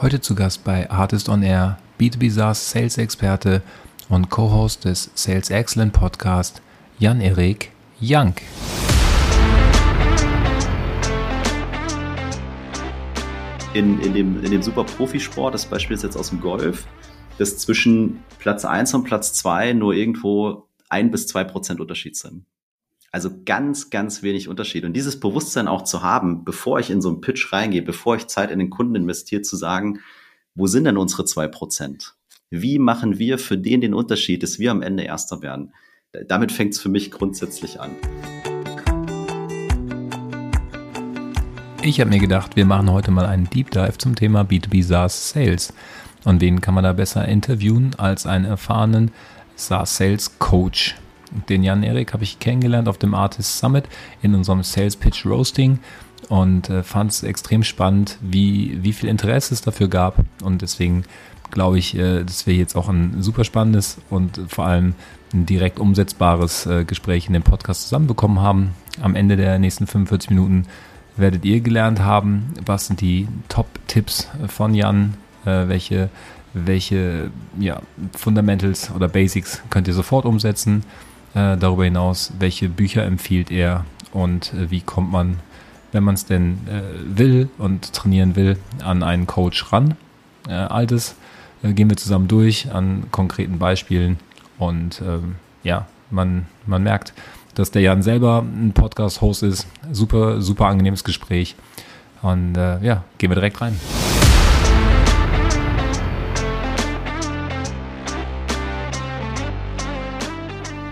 Heute zu Gast bei Artist on Air, B2B SaaS Sales Experte und Co-Host des Sales Excellent Podcast, Jan-Erik Jank. In, in, dem, in dem super Profisport, das Beispiel ist jetzt aus dem Golf, dass zwischen Platz 1 und Platz 2 nur irgendwo ein bis zwei Prozent Unterschied sind. Also ganz, ganz wenig Unterschied. Und dieses Bewusstsein auch zu haben, bevor ich in so einen Pitch reingehe, bevor ich Zeit in den Kunden investiere, zu sagen, wo sind denn unsere zwei Prozent? Wie machen wir für den den Unterschied, dass wir am Ende Erster werden? Damit fängt es für mich grundsätzlich an. Ich habe mir gedacht, wir machen heute mal einen Deep Dive zum Thema B2B SaaS Sales. Und wen kann man da besser interviewen als einen erfahrenen SaaS Sales Coach? Den Jan Erik habe ich kennengelernt auf dem Artist Summit in unserem Sales Pitch Roasting und äh, fand es extrem spannend, wie, wie viel Interesse es dafür gab. Und deswegen glaube ich, äh, dass wir jetzt auch ein super spannendes und vor allem ein direkt umsetzbares äh, Gespräch in dem Podcast zusammenbekommen haben. Am Ende der nächsten 45 Minuten werdet ihr gelernt haben, was sind die Top-Tipps von Jan, äh, welche, welche ja, Fundamentals oder Basics könnt ihr sofort umsetzen äh, darüber hinaus, welche Bücher empfiehlt er und äh, wie kommt man, wenn man es denn äh, will und trainieren will, an einen Coach ran. Äh, all das äh, gehen wir zusammen durch an konkreten Beispielen und ähm, ja, man, man merkt, dass der Jan selber ein Podcast-Host ist. Super, super angenehmes Gespräch. Und äh, ja, gehen wir direkt rein.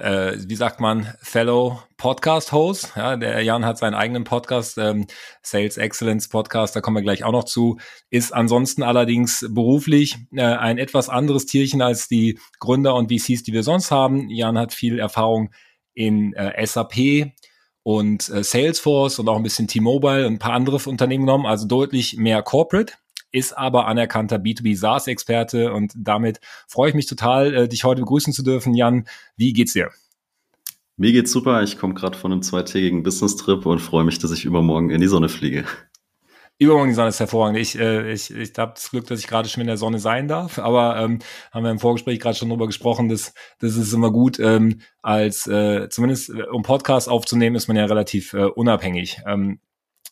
äh, wie sagt man, Fellow Podcast-Host. Ja, der Jan hat seinen eigenen Podcast, ähm, Sales Excellence Podcast, da kommen wir gleich auch noch zu. Ist ansonsten allerdings beruflich äh, ein etwas anderes Tierchen als die Gründer und VCs, die wir sonst haben. Jan hat viel Erfahrung in äh, SAP und äh, Salesforce und auch ein bisschen T-Mobile und ein paar andere Unternehmen genommen, also deutlich mehr Corporate ist aber anerkannter B2B SaaS-Experte und damit freue ich mich total, äh, dich heute begrüßen zu dürfen. Jan, wie geht's dir? Mir geht's super. Ich komme gerade von einem zweitägigen Business-Trip und freue mich, dass ich übermorgen in die Sonne fliege. Übermorgen die Sonne ist hervorragend. Ich, äh, ich, ich habe das Glück, dass ich gerade schon in der Sonne sein darf, aber ähm, haben wir im Vorgespräch gerade schon drüber gesprochen, dass das ist immer gut, ähm, als äh, zumindest äh, um Podcast aufzunehmen, ist man ja relativ äh, unabhängig. Ähm,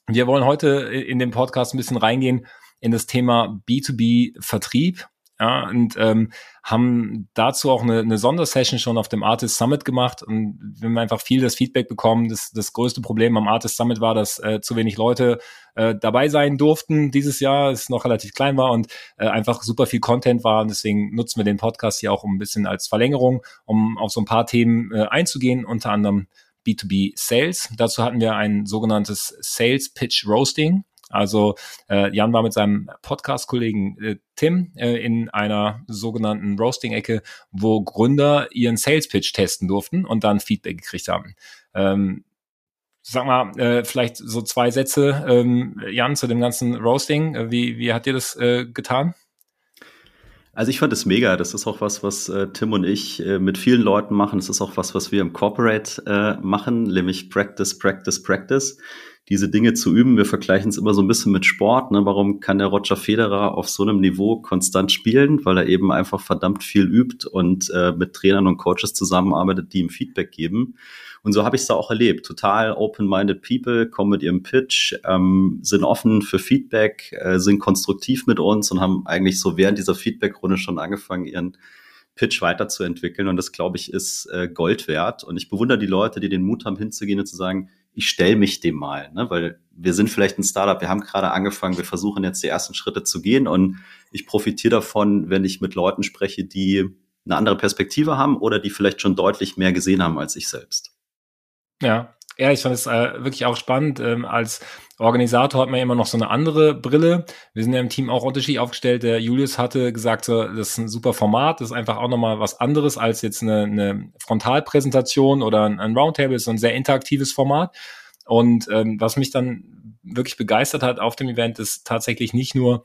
wir wollen heute in den Podcast ein bisschen reingehen, in das Thema B2B-Vertrieb. Ja, und ähm, haben dazu auch eine, eine Sondersession schon auf dem Artist Summit gemacht und wir haben einfach viel das Feedback bekommen. Das, das größte Problem am Artist Summit war, dass äh, zu wenig Leute äh, dabei sein durften dieses Jahr, es noch relativ klein war und äh, einfach super viel Content war. Und deswegen nutzen wir den Podcast hier auch ein bisschen als Verlängerung, um auf so ein paar Themen äh, einzugehen, unter anderem B2B Sales. Dazu hatten wir ein sogenanntes Sales Pitch Roasting. Also äh, Jan war mit seinem Podcast-Kollegen äh, Tim äh, in einer sogenannten Roasting-Ecke, wo Gründer ihren Sales-Pitch testen durften und dann Feedback gekriegt haben. Ähm, sag mal, äh, vielleicht so zwei Sätze, ähm, Jan, zu dem ganzen Roasting. Äh, wie, wie hat dir das äh, getan? Also ich fand es mega. Das ist auch was, was äh, Tim und ich äh, mit vielen Leuten machen. Es ist auch was, was wir im Corporate äh, machen, nämlich Practice, Practice, Practice diese Dinge zu üben. Wir vergleichen es immer so ein bisschen mit Sport. Ne? Warum kann der Roger Federer auf so einem Niveau konstant spielen? Weil er eben einfach verdammt viel übt und äh, mit Trainern und Coaches zusammenarbeitet, die ihm Feedback geben. Und so habe ich es da auch erlebt. Total open-minded People kommen mit ihrem Pitch, ähm, sind offen für Feedback, äh, sind konstruktiv mit uns und haben eigentlich so während dieser Feedback-Runde schon angefangen, ihren Pitch weiterzuentwickeln. Und das, glaube ich, ist äh, Gold wert. Und ich bewundere die Leute, die den Mut haben, hinzugehen und zu sagen, ich stelle mich dem mal, ne? weil wir sind vielleicht ein Startup, wir haben gerade angefangen, wir versuchen jetzt die ersten Schritte zu gehen und ich profitiere davon, wenn ich mit Leuten spreche, die eine andere Perspektive haben oder die vielleicht schon deutlich mehr gesehen haben als ich selbst. Ja, Ja, ich fand es äh, wirklich auch spannend. Ähm, als Organisator hat man ja immer noch so eine andere Brille. Wir sind ja im Team auch unterschiedlich aufgestellt. Der Julius hatte gesagt, so, das ist ein super Format, das ist einfach auch nochmal was anderes als jetzt eine, eine Frontalpräsentation oder ein, ein Roundtable, das ist so ein sehr interaktives Format. Und ähm, was mich dann wirklich begeistert hat auf dem Event, ist tatsächlich nicht nur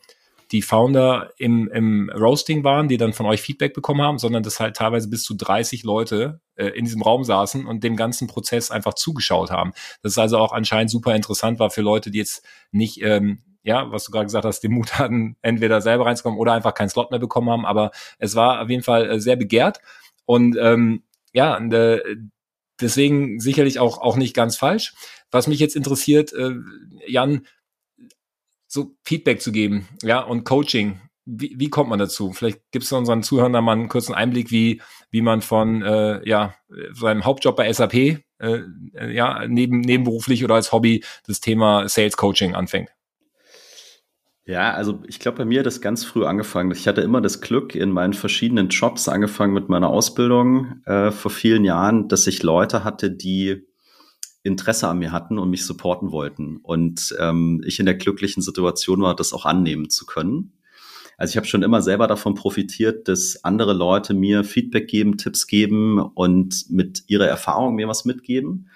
die Founder im, im Roasting waren, die dann von euch Feedback bekommen haben, sondern dass halt teilweise bis zu 30 Leute äh, in diesem Raum saßen und dem ganzen Prozess einfach zugeschaut haben. Das ist also auch anscheinend super interessant war für Leute, die jetzt nicht ähm, ja, was du gerade gesagt hast, den Mut hatten, entweder selber reinzukommen oder einfach keinen Slot mehr bekommen haben. Aber es war auf jeden Fall äh, sehr begehrt. Und ähm, ja, äh, deswegen sicherlich auch, auch nicht ganz falsch. Was mich jetzt interessiert, äh, Jan, so Feedback zu geben, ja, und Coaching. Wie, wie kommt man dazu? Vielleicht gibst du unseren Zuhörern da mal einen kurzen Einblick, wie, wie man von äh, ja, seinem Hauptjob bei SAP äh, ja, neben, nebenberuflich oder als Hobby das Thema Sales Coaching anfängt. Ja, also ich glaube, bei mir hat das ganz früh angefangen. Ich hatte immer das Glück in meinen verschiedenen Jobs, angefangen mit meiner Ausbildung äh, vor vielen Jahren, dass ich Leute hatte, die Interesse an mir hatten und mich supporten wollten. Und ähm, ich in der glücklichen Situation war, das auch annehmen zu können. Also ich habe schon immer selber davon profitiert, dass andere Leute mir Feedback geben, Tipps geben und mit ihrer Erfahrung mir was mitgeben.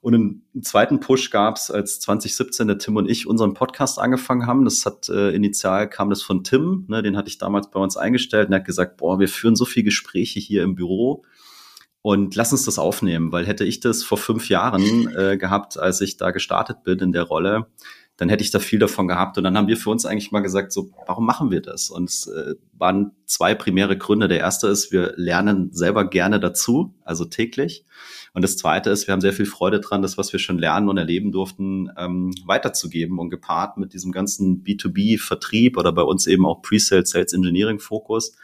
Und einen zweiten Push gab es, als 2017 der Tim und ich unseren Podcast angefangen haben. Das hat äh, initial kam das von Tim, ne, den hatte ich damals bei uns eingestellt und er hat gesagt, boah, wir führen so viele Gespräche hier im Büro und lass uns das aufnehmen, weil hätte ich das vor fünf Jahren äh, gehabt, als ich da gestartet bin in der Rolle, dann hätte ich da viel davon gehabt. Und dann haben wir für uns eigentlich mal gesagt, so, warum machen wir das? Und es äh, waren zwei primäre Gründe. Der erste ist, wir lernen selber gerne dazu, also täglich. Und das zweite ist, wir haben sehr viel Freude dran, das, was wir schon lernen und erleben durften, ähm, weiterzugeben und gepaart mit diesem ganzen B2B-Vertrieb oder bei uns eben auch Pre-Sales, Sales Engineering Fokus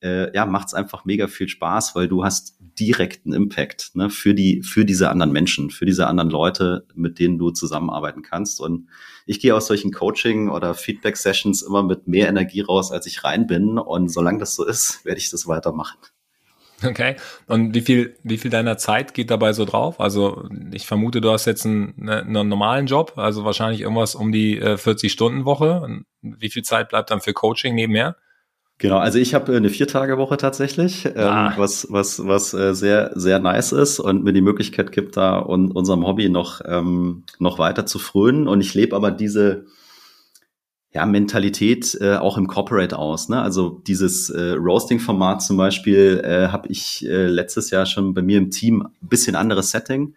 äh, ja, macht es einfach mega viel Spaß, weil du hast direkten Impact ne, für die, für diese anderen Menschen, für diese anderen Leute, mit denen du zusammenarbeiten kannst. Und ich gehe aus solchen Coaching- oder Feedback-Sessions immer mit mehr Energie raus, als ich rein bin. Und solange das so ist, werde ich das weitermachen. Okay. Und wie viel, wie viel deiner Zeit geht dabei so drauf? Also ich vermute, du hast jetzt einen, ne, einen normalen Job, also wahrscheinlich irgendwas um die äh, 40-Stunden-Woche. Wie viel Zeit bleibt dann für Coaching nebenher? Genau, also ich habe äh, eine Viertagewoche tatsächlich, ähm, ah. was was was äh, sehr sehr nice ist und mir die Möglichkeit gibt, da un unserem Hobby noch ähm, noch weiter zu frönen. Und ich lebe aber diese ja, Mentalität äh, auch im Corporate aus. Ne? Also dieses äh, Roasting-Format zum Beispiel äh, habe ich äh, letztes Jahr schon bei mir im Team ein bisschen anderes Setting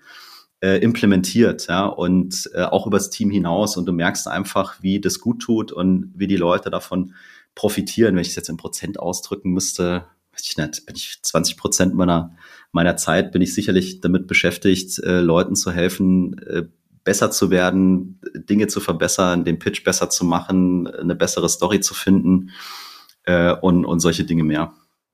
äh, implementiert, ja, und äh, auch übers Team hinaus. Und du merkst einfach, wie das gut tut und wie die Leute davon profitieren. Wenn ich es jetzt in Prozent ausdrücken müsste, weiß ich nicht, bin ich 20 Prozent meiner, meiner Zeit bin ich sicherlich damit beschäftigt, äh, Leuten zu helfen, äh, besser zu werden, Dinge zu verbessern, den Pitch besser zu machen, eine bessere Story zu finden äh, und, und solche Dinge mehr.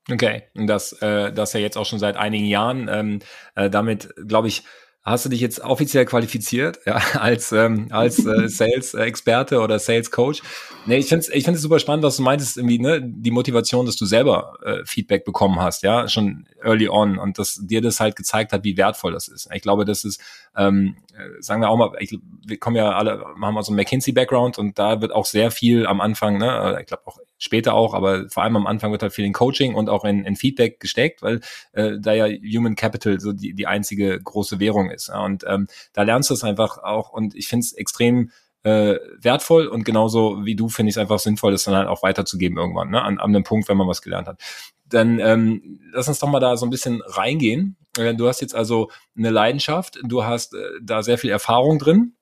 Okay, und das, äh, das ja jetzt auch schon seit einigen Jahren. Ähm, äh, damit, glaube ich, hast du dich jetzt offiziell qualifiziert, ja, als, ähm, als äh, Sales-Experte oder Sales-Coach. Nee, ich finde es ich find's super spannend, was du meintest, irgendwie, ne, die Motivation, dass du selber äh, Feedback bekommen hast, ja, schon early on und dass dir das halt gezeigt hat, wie wertvoll das ist. Ich glaube, das ist, ähm, äh, sagen wir auch mal, ich, wir kommen ja alle, haben mal so einen McKinsey-Background und da wird auch sehr viel am Anfang, ne, äh, ich glaube auch später auch, aber vor allem am Anfang wird halt viel in Coaching und auch in, in Feedback gesteckt, weil äh, da ja Human Capital so die, die einzige große Währung ist. Ja? Und ähm, da lernst du es einfach auch und ich finde es extrem äh, wertvoll und genauso wie du finde ich es einfach sinnvoll, das dann halt auch weiterzugeben irgendwann, ne? an, an einem Punkt, wenn man was gelernt hat. Dann ähm, lass uns doch mal da so ein bisschen reingehen. Äh, du hast jetzt also eine Leidenschaft, du hast äh, da sehr viel Erfahrung drin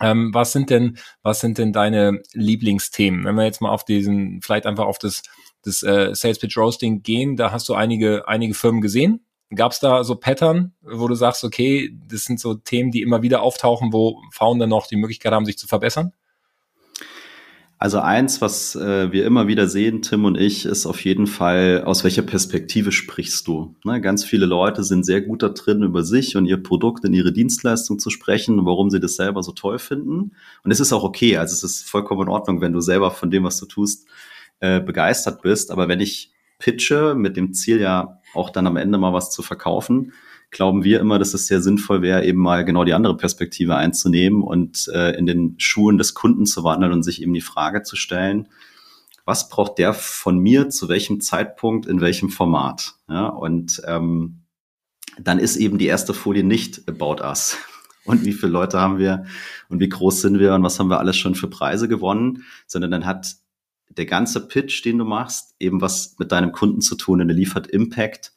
ähm, was sind denn, was sind denn deine Lieblingsthemen? Wenn wir jetzt mal auf diesen, vielleicht einfach auf das, das äh, Sales Pitch Roasting gehen, da hast du einige, einige Firmen gesehen. Gab es da so Pattern, wo du sagst, okay, das sind so Themen, die immer wieder auftauchen, wo Founder noch die Möglichkeit haben, sich zu verbessern? Also eins, was äh, wir immer wieder sehen, Tim und ich, ist auf jeden Fall, aus welcher Perspektive sprichst du? Ne, ganz viele Leute sind sehr gut da drin, über sich und ihr Produkt und ihre Dienstleistung zu sprechen, warum sie das selber so toll finden. Und es ist auch okay, also es ist vollkommen in Ordnung, wenn du selber von dem, was du tust, äh, begeistert bist. Aber wenn ich pitche, mit dem Ziel ja auch dann am Ende mal was zu verkaufen, glauben wir immer, dass es sehr sinnvoll wäre, eben mal genau die andere Perspektive einzunehmen und äh, in den Schuhen des Kunden zu wandeln und sich eben die Frage zu stellen, was braucht der von mir zu welchem Zeitpunkt in welchem Format? Ja, und ähm, dann ist eben die erste Folie nicht About Us. Und wie viele Leute haben wir und wie groß sind wir und was haben wir alles schon für Preise gewonnen, sondern dann hat der ganze Pitch, den du machst, eben was mit deinem Kunden zu tun und er liefert Impact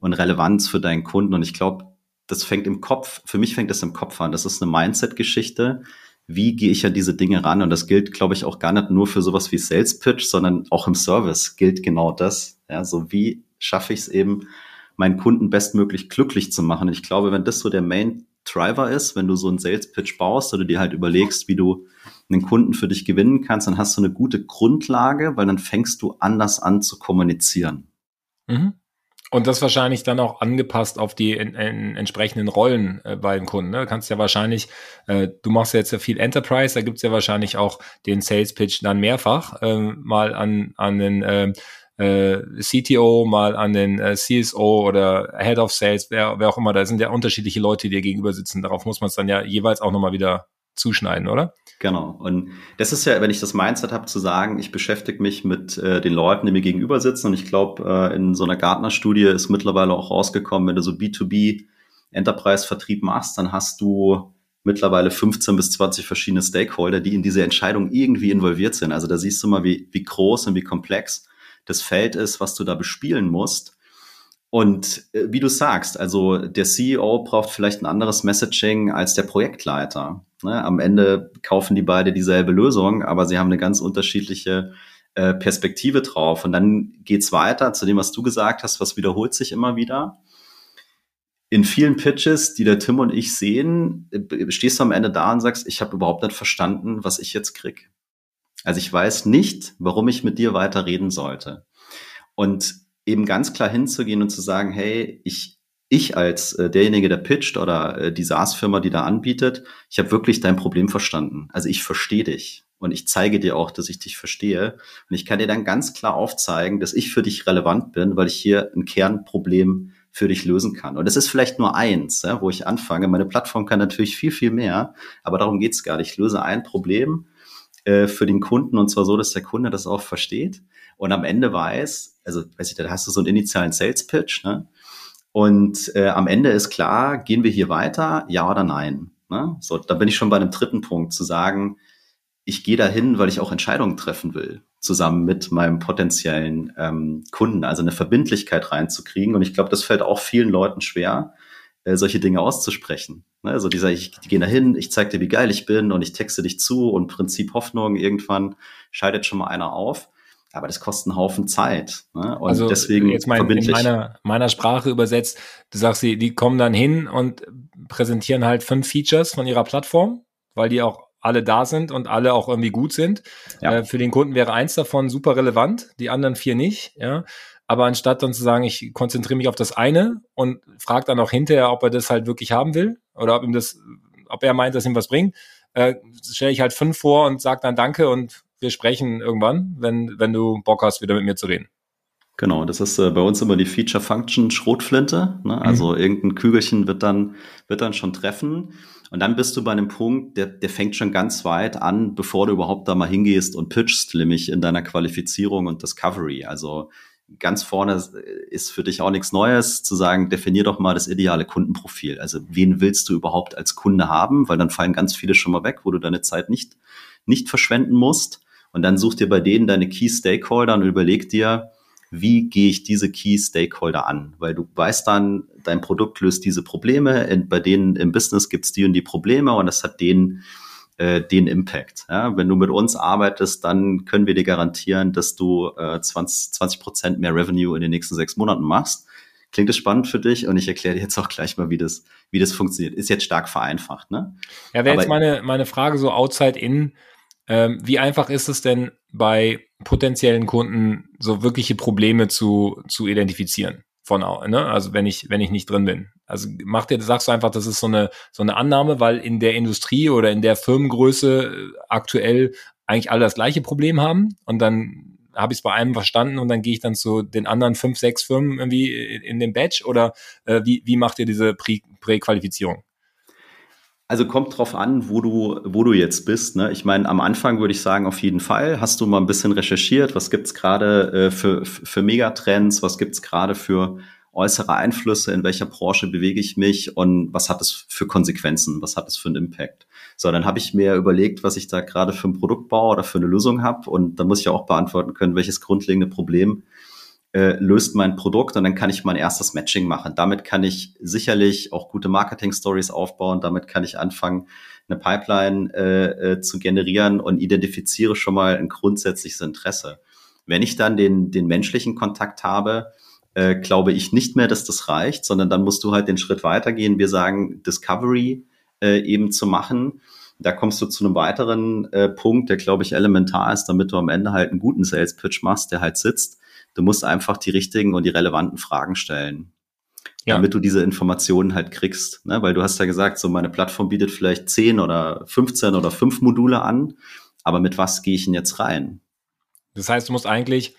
und Relevanz für deinen Kunden. Und ich glaube, das fängt im Kopf, für mich fängt das im Kopf an. Das ist eine Mindset-Geschichte. Wie gehe ich an diese Dinge ran? Und das gilt, glaube ich, auch gar nicht nur für sowas wie Sales Pitch, sondern auch im Service gilt genau das. Ja, so wie schaffe ich es eben, meinen Kunden bestmöglich glücklich zu machen? Und ich glaube, wenn das so der Main Driver ist, wenn du so einen Sales Pitch baust oder dir halt überlegst, wie du einen Kunden für dich gewinnen kannst, dann hast du eine gute Grundlage, weil dann fängst du anders an zu kommunizieren. Mhm. Und das wahrscheinlich dann auch angepasst auf die in, in entsprechenden Rollen äh, bei den Kunden. Ne? Du kannst ja wahrscheinlich, äh, du machst ja jetzt ja viel Enterprise, da gibt's ja wahrscheinlich auch den Sales Pitch dann mehrfach äh, mal an, an den äh, äh, CTO, mal an den äh, CSO oder Head of Sales, wer, wer auch immer. Da sind ja unterschiedliche Leute, die dir gegenüber sitzen. Darauf muss man es dann ja jeweils auch nochmal wieder zuschneiden, oder? Genau. Und das ist ja, wenn ich das Mindset habe, zu sagen, ich beschäftige mich mit äh, den Leuten, die mir gegenüber sitzen. Und ich glaube, äh, in so einer Gartner-Studie ist mittlerweile auch rausgekommen, wenn du so B2B Enterprise-Vertrieb machst, dann hast du mittlerweile 15 bis 20 verschiedene Stakeholder, die in diese Entscheidung irgendwie involviert sind. Also da siehst du mal, wie, wie groß und wie komplex das Feld ist, was du da bespielen musst. Und äh, wie du sagst, also der CEO braucht vielleicht ein anderes Messaging als der Projektleiter. Ne? Am Ende kaufen die beide dieselbe Lösung, aber sie haben eine ganz unterschiedliche äh, Perspektive drauf. Und dann geht's weiter zu dem, was du gesagt hast, was wiederholt sich immer wieder. In vielen Pitches, die der Tim und ich sehen, äh, stehst du am Ende da und sagst, ich habe überhaupt nicht verstanden, was ich jetzt krieg. Also ich weiß nicht, warum ich mit dir weiter reden sollte. Und eben ganz klar hinzugehen und zu sagen, hey, ich, ich als äh, derjenige, der pitcht oder äh, die SaaS-Firma, die da anbietet, ich habe wirklich dein Problem verstanden. Also ich verstehe dich und ich zeige dir auch, dass ich dich verstehe. Und ich kann dir dann ganz klar aufzeigen, dass ich für dich relevant bin, weil ich hier ein Kernproblem für dich lösen kann. Und das ist vielleicht nur eins, ja, wo ich anfange. Meine Plattform kann natürlich viel, viel mehr, aber darum geht's gar nicht. Ich löse ein Problem äh, für den Kunden und zwar so, dass der Kunde das auch versteht und am Ende weiß, also weiß ich, da hast du so einen initialen Sales Pitch, ne? Und äh, am Ende ist klar, gehen wir hier weiter, ja oder nein? Ne? So, da bin ich schon bei einem dritten Punkt, zu sagen, ich gehe dahin, weil ich auch Entscheidungen treffen will, zusammen mit meinem potenziellen ähm, Kunden, also eine Verbindlichkeit reinzukriegen. Und ich glaube, das fällt auch vielen Leuten schwer, äh, solche Dinge auszusprechen. Ne? Also dieser, ich, die gehen dahin, ich zeig dir, wie geil ich bin und ich texte dich zu und Prinzip Hoffnung, irgendwann scheidet schon mal einer auf. Aber das kostet einen Haufen Zeit. Ne? Und also deswegen jetzt mein, in meiner, meiner Sprache übersetzt, du sagst, die, die kommen dann hin und präsentieren halt fünf Features von ihrer Plattform, weil die auch alle da sind und alle auch irgendwie gut sind. Ja. Äh, für den Kunden wäre eins davon super relevant, die anderen vier nicht. Ja. Aber anstatt dann zu sagen, ich konzentriere mich auf das eine und frage dann auch hinterher, ob er das halt wirklich haben will oder ob ihm das, ob er meint, dass ihm was bringt, äh, stelle ich halt fünf vor und sage dann Danke und wir sprechen irgendwann, wenn, wenn du Bock hast, wieder mit mir zu reden. Genau, das ist äh, bei uns immer die Feature Function Schrotflinte. Ne? Mhm. Also irgendein Kügelchen wird dann, wird dann schon treffen. Und dann bist du bei einem Punkt, der, der fängt schon ganz weit an, bevor du überhaupt da mal hingehst und pitchst, nämlich in deiner Qualifizierung und Discovery. Also ganz vorne ist für dich auch nichts Neues, zu sagen, definier doch mal das ideale Kundenprofil. Also wen willst du überhaupt als Kunde haben? Weil dann fallen ganz viele schon mal weg, wo du deine Zeit nicht, nicht verschwenden musst. Und dann such dir bei denen deine Key Stakeholder und überleg dir, wie gehe ich diese Key Stakeholder an? Weil du weißt dann, dein Produkt löst diese Probleme, bei denen im Business gibt es die und die Probleme und das hat den, äh, den Impact. Ja? Wenn du mit uns arbeitest, dann können wir dir garantieren, dass du äh, 20 Prozent mehr Revenue in den nächsten sechs Monaten machst. Klingt das spannend für dich? Und ich erkläre dir jetzt auch gleich mal, wie das, wie das funktioniert. Ist jetzt stark vereinfacht, ne? Ja, wäre jetzt meine, meine Frage so outside in, ähm, wie einfach ist es denn bei potenziellen Kunden so wirkliche Probleme zu, zu identifizieren? Von, ne? Also wenn ich, wenn ich nicht drin bin. Also macht ihr, sagst du einfach, das ist so eine, so eine Annahme, weil in der Industrie oder in der Firmengröße äh, aktuell eigentlich alle das gleiche Problem haben und dann habe ich es bei einem verstanden und dann gehe ich dann zu den anderen fünf, sechs Firmen irgendwie in den Batch oder äh, wie, wie macht ihr diese Präqualifizierung? Also kommt drauf an, wo du, wo du jetzt bist. Ne? Ich meine, am Anfang würde ich sagen, auf jeden Fall. Hast du mal ein bisschen recherchiert, was gibt's gerade äh, für, für Megatrends, was gibt's gerade für äußere Einflüsse, in welcher Branche bewege ich mich und was hat es für Konsequenzen, was hat es für einen Impact. So, dann habe ich mir überlegt, was ich da gerade für ein Produkt baue oder für eine Lösung habe und dann muss ich auch beantworten können, welches grundlegende Problem äh, löst mein Produkt und dann kann ich mein erstes Matching machen. Damit kann ich sicherlich auch gute Marketing-Stories aufbauen, damit kann ich anfangen, eine Pipeline äh, äh, zu generieren und identifiziere schon mal ein grundsätzliches Interesse. Wenn ich dann den, den menschlichen Kontakt habe, äh, glaube ich nicht mehr, dass das reicht, sondern dann musst du halt den Schritt weitergehen. Wir sagen Discovery äh, eben zu machen. Da kommst du zu einem weiteren äh, Punkt, der, glaube ich, elementar ist, damit du am Ende halt einen guten Sales Pitch machst, der halt sitzt. Du musst einfach die richtigen und die relevanten Fragen stellen. Ja. damit du diese Informationen halt kriegst. Ne? Weil du hast ja gesagt, so meine Plattform bietet vielleicht 10 oder 15 oder 5 Module an, aber mit was gehe ich denn jetzt rein? Das heißt, du musst eigentlich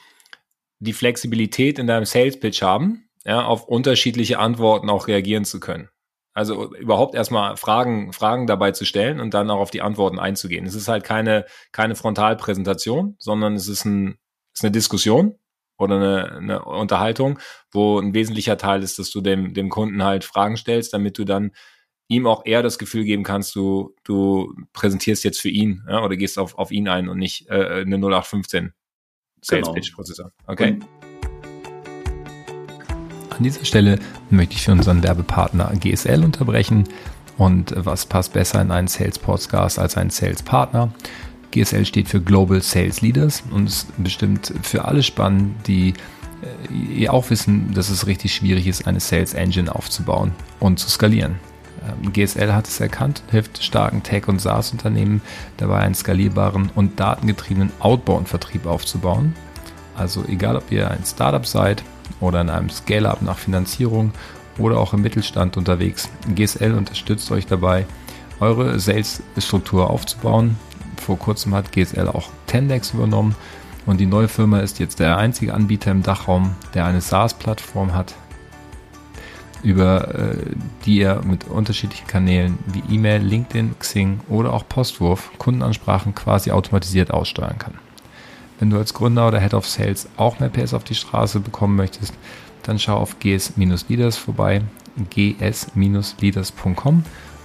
die Flexibilität in deinem Sales Pitch haben, ja, auf unterschiedliche Antworten auch reagieren zu können. Also überhaupt erstmal Fragen, Fragen dabei zu stellen und dann auch auf die Antworten einzugehen. Es ist halt keine, keine Frontalpräsentation, sondern es ist, ein, es ist eine Diskussion oder eine, eine Unterhaltung, wo ein wesentlicher Teil ist, dass du dem, dem Kunden halt Fragen stellst, damit du dann ihm auch eher das Gefühl geben kannst, du, du präsentierst jetzt für ihn ja, oder gehst auf, auf ihn ein und nicht äh, eine 0815 Sales genau. Pitch Prozessor. Okay. Und an dieser Stelle möchte ich für unseren Werbepartner GSL unterbrechen. Und was passt besser in einen Sales Podcast als ein Sales Partner? GSL steht für Global Sales Leaders und ist bestimmt für alle spannend, die äh, auch wissen, dass es richtig schwierig ist, eine Sales Engine aufzubauen und zu skalieren. Ähm, GSL hat es erkannt, hilft starken Tech- und SaaS-Unternehmen dabei, einen skalierbaren und datengetriebenen Outbound-Vertrieb aufzubauen. Also egal, ob ihr ein Startup seid oder in einem Scale-up nach Finanzierung oder auch im Mittelstand unterwegs, GSL unterstützt euch dabei, eure Sales-Struktur aufzubauen. Vor kurzem hat GSL auch Tendex übernommen und die neue Firma ist jetzt der einzige Anbieter im Dachraum, der eine SaaS-Plattform hat, über äh, die ihr mit unterschiedlichen Kanälen wie E-Mail, LinkedIn, Xing oder auch Postwurf Kundenansprachen quasi automatisiert aussteuern kann. Wenn du als Gründer oder Head of Sales auch mehr PS auf die Straße bekommen möchtest, dann schau auf gs-leaders vorbei, gs-leaders.com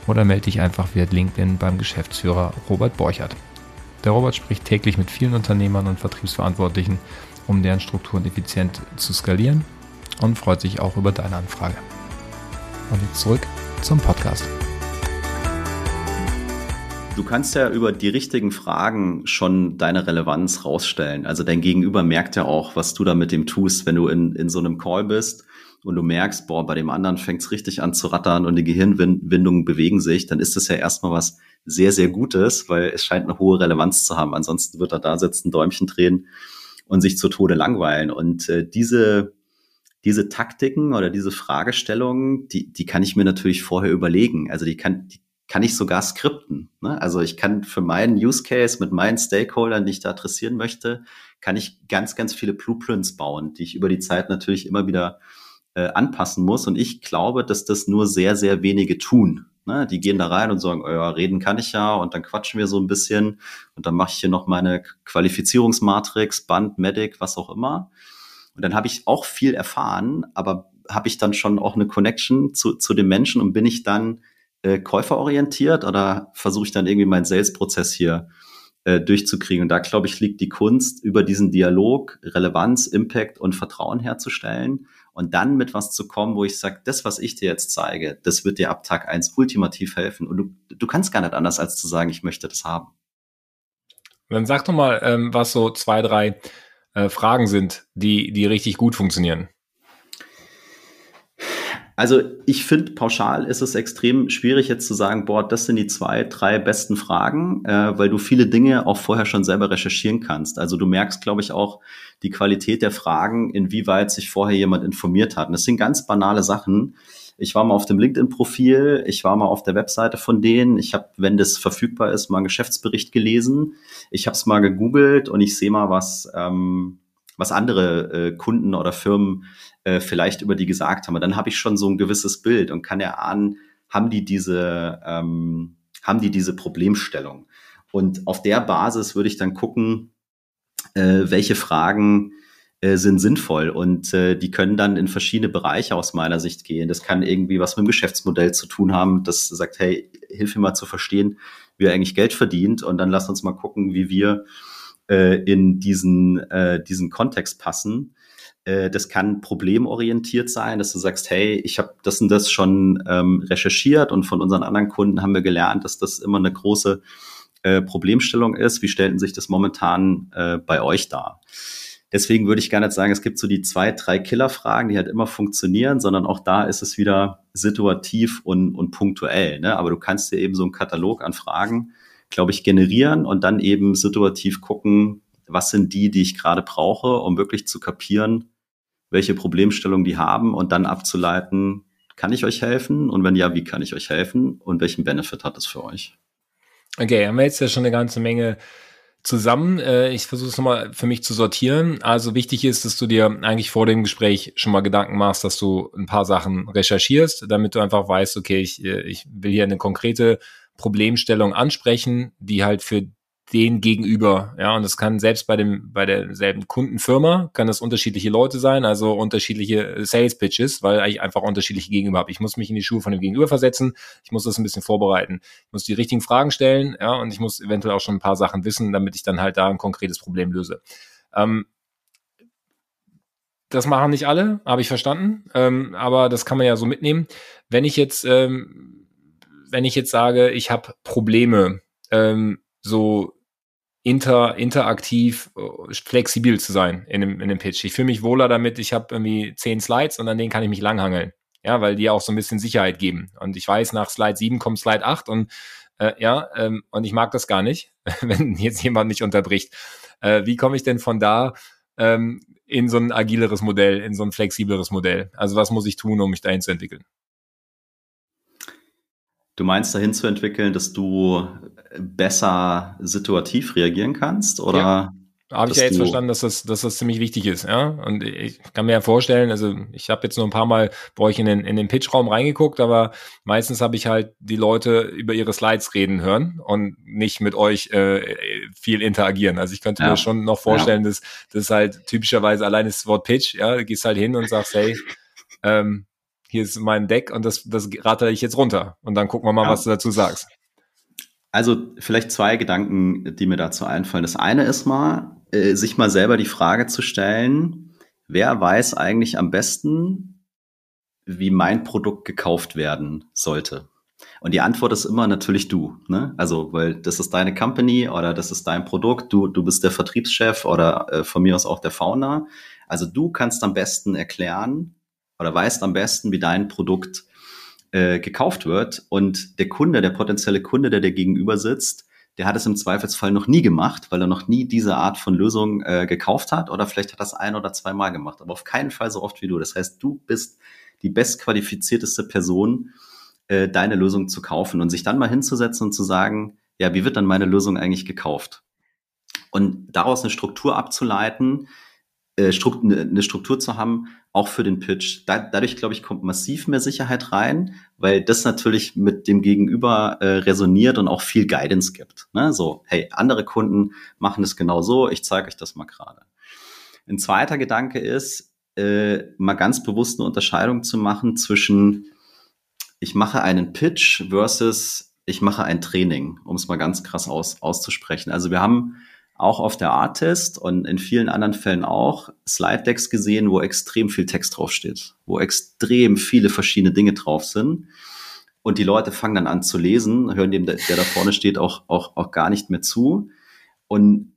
oder melde dich einfach via LinkedIn beim Geschäftsführer Robert Borchert. Der Robert spricht täglich mit vielen Unternehmern und Vertriebsverantwortlichen, um deren Strukturen effizient zu skalieren und freut sich auch über deine Anfrage. Und jetzt zurück zum Podcast. Du kannst ja über die richtigen Fragen schon deine Relevanz rausstellen. Also dein Gegenüber merkt ja auch, was du da mit dem tust, wenn du in, in so einem Call bist und du merkst, boah, bei dem anderen fängt es richtig an zu rattern und die Gehirnwindungen bewegen sich, dann ist das ja erstmal was sehr, sehr Gutes, weil es scheint eine hohe Relevanz zu haben. Ansonsten wird er da sitzen, Däumchen drehen und sich zu Tode langweilen. Und äh, diese diese Taktiken oder diese Fragestellungen, die, die kann ich mir natürlich vorher überlegen. Also die kann, die kann ich sogar skripten. Ne? Also ich kann für meinen Use Case mit meinen Stakeholdern, die ich da adressieren möchte, kann ich ganz, ganz viele Blueprints bauen, die ich über die Zeit natürlich immer wieder äh, anpassen muss. Und ich glaube, dass das nur sehr, sehr wenige tun. Ne? Die gehen da rein und sagen, oh ja, reden kann ich ja und dann quatschen wir so ein bisschen und dann mache ich hier noch meine Qualifizierungsmatrix, Band, Medic, was auch immer. Und dann habe ich auch viel erfahren, aber habe ich dann schon auch eine Connection zu, zu dem Menschen und bin ich dann äh, käuferorientiert oder versuche ich dann irgendwie meinen Sales-Prozess hier äh, durchzukriegen? Und da, glaube ich, liegt die Kunst, über diesen Dialog Relevanz, Impact und Vertrauen herzustellen und dann mit was zu kommen, wo ich sage, das, was ich dir jetzt zeige, das wird dir ab Tag eins ultimativ helfen. Und du, du kannst gar nicht anders, als zu sagen, ich möchte das haben. Dann sag doch mal, ähm, was so zwei, drei äh, Fragen sind, die, die richtig gut funktionieren? Also ich finde, pauschal ist es extrem schwierig jetzt zu sagen, boah, das sind die zwei, drei besten Fragen, äh, weil du viele Dinge auch vorher schon selber recherchieren kannst. Also du merkst, glaube ich, auch die Qualität der Fragen, inwieweit sich vorher jemand informiert hat. Und das sind ganz banale Sachen. Ich war mal auf dem LinkedIn-Profil, ich war mal auf der Webseite von denen. Ich habe, wenn das verfügbar ist, mal einen Geschäftsbericht gelesen. Ich habe es mal gegoogelt und ich sehe mal, was, ähm, was andere äh, Kunden oder Firmen äh, vielleicht über die gesagt haben. Und dann habe ich schon so ein gewisses Bild und kann erahnen, haben die diese, ähm, haben die diese Problemstellung. Und auf der Basis würde ich dann gucken, äh, welche Fragen äh, sind sinnvoll und äh, die können dann in verschiedene Bereiche aus meiner Sicht gehen. Das kann irgendwie was mit dem Geschäftsmodell zu tun haben, das sagt, hey, hilf mir mal zu verstehen, wie er eigentlich Geld verdient und dann lass uns mal gucken, wie wir äh, in diesen, äh, diesen Kontext passen. Äh, das kann problemorientiert sein, dass du sagst, hey, ich habe das und das schon ähm, recherchiert und von unseren anderen Kunden haben wir gelernt, dass das immer eine große äh, Problemstellung ist. Wie stellten sich das momentan äh, bei euch dar? Deswegen würde ich gar nicht sagen, es gibt so die zwei, drei Killerfragen, die halt immer funktionieren, sondern auch da ist es wieder situativ und, und punktuell. Ne? Aber du kannst dir eben so einen Katalog an Fragen, glaube ich, generieren und dann eben situativ gucken, was sind die, die ich gerade brauche, um wirklich zu kapieren, welche Problemstellung die haben und dann abzuleiten, kann ich euch helfen? Und wenn ja, wie kann ich euch helfen? Und welchen Benefit hat es für euch? Okay, haben wir jetzt ja schon eine ganze Menge zusammen. Äh, ich versuche es nochmal für mich zu sortieren. Also wichtig ist, dass du dir eigentlich vor dem Gespräch schon mal Gedanken machst, dass du ein paar Sachen recherchierst, damit du einfach weißt, okay, ich, äh, ich will hier eine konkrete Problemstellung ansprechen, die halt für den gegenüber. Ja, und das kann selbst bei dem, bei derselben Kundenfirma, kann das unterschiedliche Leute sein, also unterschiedliche Sales Pitches, weil ich einfach unterschiedliche Gegenüber habe. Ich muss mich in die Schuhe von dem Gegenüber versetzen, ich muss das ein bisschen vorbereiten, ich muss die richtigen Fragen stellen, ja, und ich muss eventuell auch schon ein paar Sachen wissen, damit ich dann halt da ein konkretes Problem löse. Ähm, das machen nicht alle, habe ich verstanden, ähm, aber das kann man ja so mitnehmen. Wenn ich jetzt, ähm, wenn ich jetzt sage, ich habe Probleme, ähm, so inter, interaktiv, äh, flexibel zu sein in dem, in dem Pitch. Ich fühle mich wohler damit, ich habe irgendwie zehn Slides und an denen kann ich mich langhangeln. Ja, weil die auch so ein bisschen Sicherheit geben. Und ich weiß, nach Slide 7 kommt Slide 8 und äh, ja, ähm, und ich mag das gar nicht, wenn jetzt jemand mich unterbricht. Äh, wie komme ich denn von da ähm, in so ein agileres Modell, in so ein flexibleres Modell? Also was muss ich tun, um mich dahin zu entwickeln? Du meinst dahin zu entwickeln, dass du besser situativ reagieren kannst? Oder? Ja. Habe ich ja jetzt verstanden, dass das, dass das ziemlich wichtig ist, ja. Und ich kann mir ja vorstellen, also ich habe jetzt nur ein paar Mal bei euch in den, in den Pitchraum reingeguckt, aber meistens habe ich halt die Leute über ihre Slides reden hören und nicht mit euch äh, viel interagieren. Also ich könnte ja. mir schon noch vorstellen, ja. dass das halt typischerweise allein das Wort Pitch, ja, du gehst halt hin und sagst, hey, ähm, hier ist mein Deck und das, das rate ich jetzt runter. Und dann gucken wir mal, ja. was du dazu sagst. Also vielleicht zwei Gedanken, die mir dazu einfallen. Das eine ist mal, äh, sich mal selber die Frage zu stellen, wer weiß eigentlich am besten, wie mein Produkt gekauft werden sollte? Und die Antwort ist immer natürlich du. Ne? Also, weil das ist deine Company oder das ist dein Produkt, du, du bist der Vertriebschef oder äh, von mir aus auch der Founder. Also du kannst am besten erklären, oder weißt am besten, wie dein Produkt äh, gekauft wird. Und der Kunde, der potenzielle Kunde, der dir gegenüber sitzt, der hat es im Zweifelsfall noch nie gemacht, weil er noch nie diese Art von Lösung äh, gekauft hat oder vielleicht hat er es ein oder zweimal gemacht, aber auf keinen Fall so oft wie du. Das heißt, du bist die bestqualifizierteste Person, äh, deine Lösung zu kaufen und sich dann mal hinzusetzen und zu sagen, ja, wie wird dann meine Lösung eigentlich gekauft? Und daraus eine Struktur abzuleiten, äh, Struktur, eine Struktur zu haben, auch für den Pitch. Da, dadurch, glaube ich, kommt massiv mehr Sicherheit rein, weil das natürlich mit dem Gegenüber äh, resoniert und auch viel Guidance gibt. Ne? So, hey, andere Kunden machen es genau so, ich zeige euch das mal gerade. Ein zweiter Gedanke ist, äh, mal ganz bewusst eine Unterscheidung zu machen zwischen ich mache einen Pitch versus ich mache ein Training, um es mal ganz krass aus, auszusprechen. Also wir haben auch auf der Artist und in vielen anderen Fällen auch Slide Decks gesehen, wo extrem viel Text draufsteht, wo extrem viele verschiedene Dinge drauf sind. Und die Leute fangen dann an zu lesen, hören dem, der, der da vorne steht, auch, auch, auch gar nicht mehr zu. Und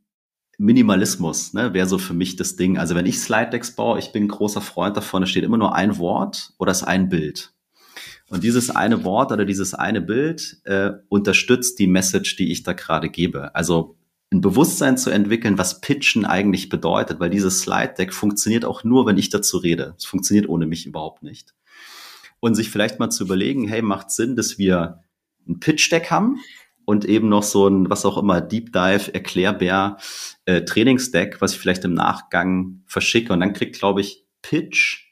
Minimalismus ne, wäre so für mich das Ding. Also wenn ich Slide Decks baue, ich bin ein großer Freund davon, da steht immer nur ein Wort oder es ein Bild. Und dieses eine Wort oder dieses eine Bild äh, unterstützt die Message, die ich da gerade gebe. Also ein Bewusstsein zu entwickeln, was Pitchen eigentlich bedeutet, weil dieses Slide Deck funktioniert auch nur, wenn ich dazu rede. Es funktioniert ohne mich überhaupt nicht. und sich vielleicht mal zu überlegen, hey, macht Sinn, dass wir ein Pitch-Deck haben und eben noch so ein, was auch immer, Deep Dive, Erklärbär, äh, Trainingsdeck, was ich vielleicht im Nachgang verschicke. Und dann kriegt, glaube ich, Pitch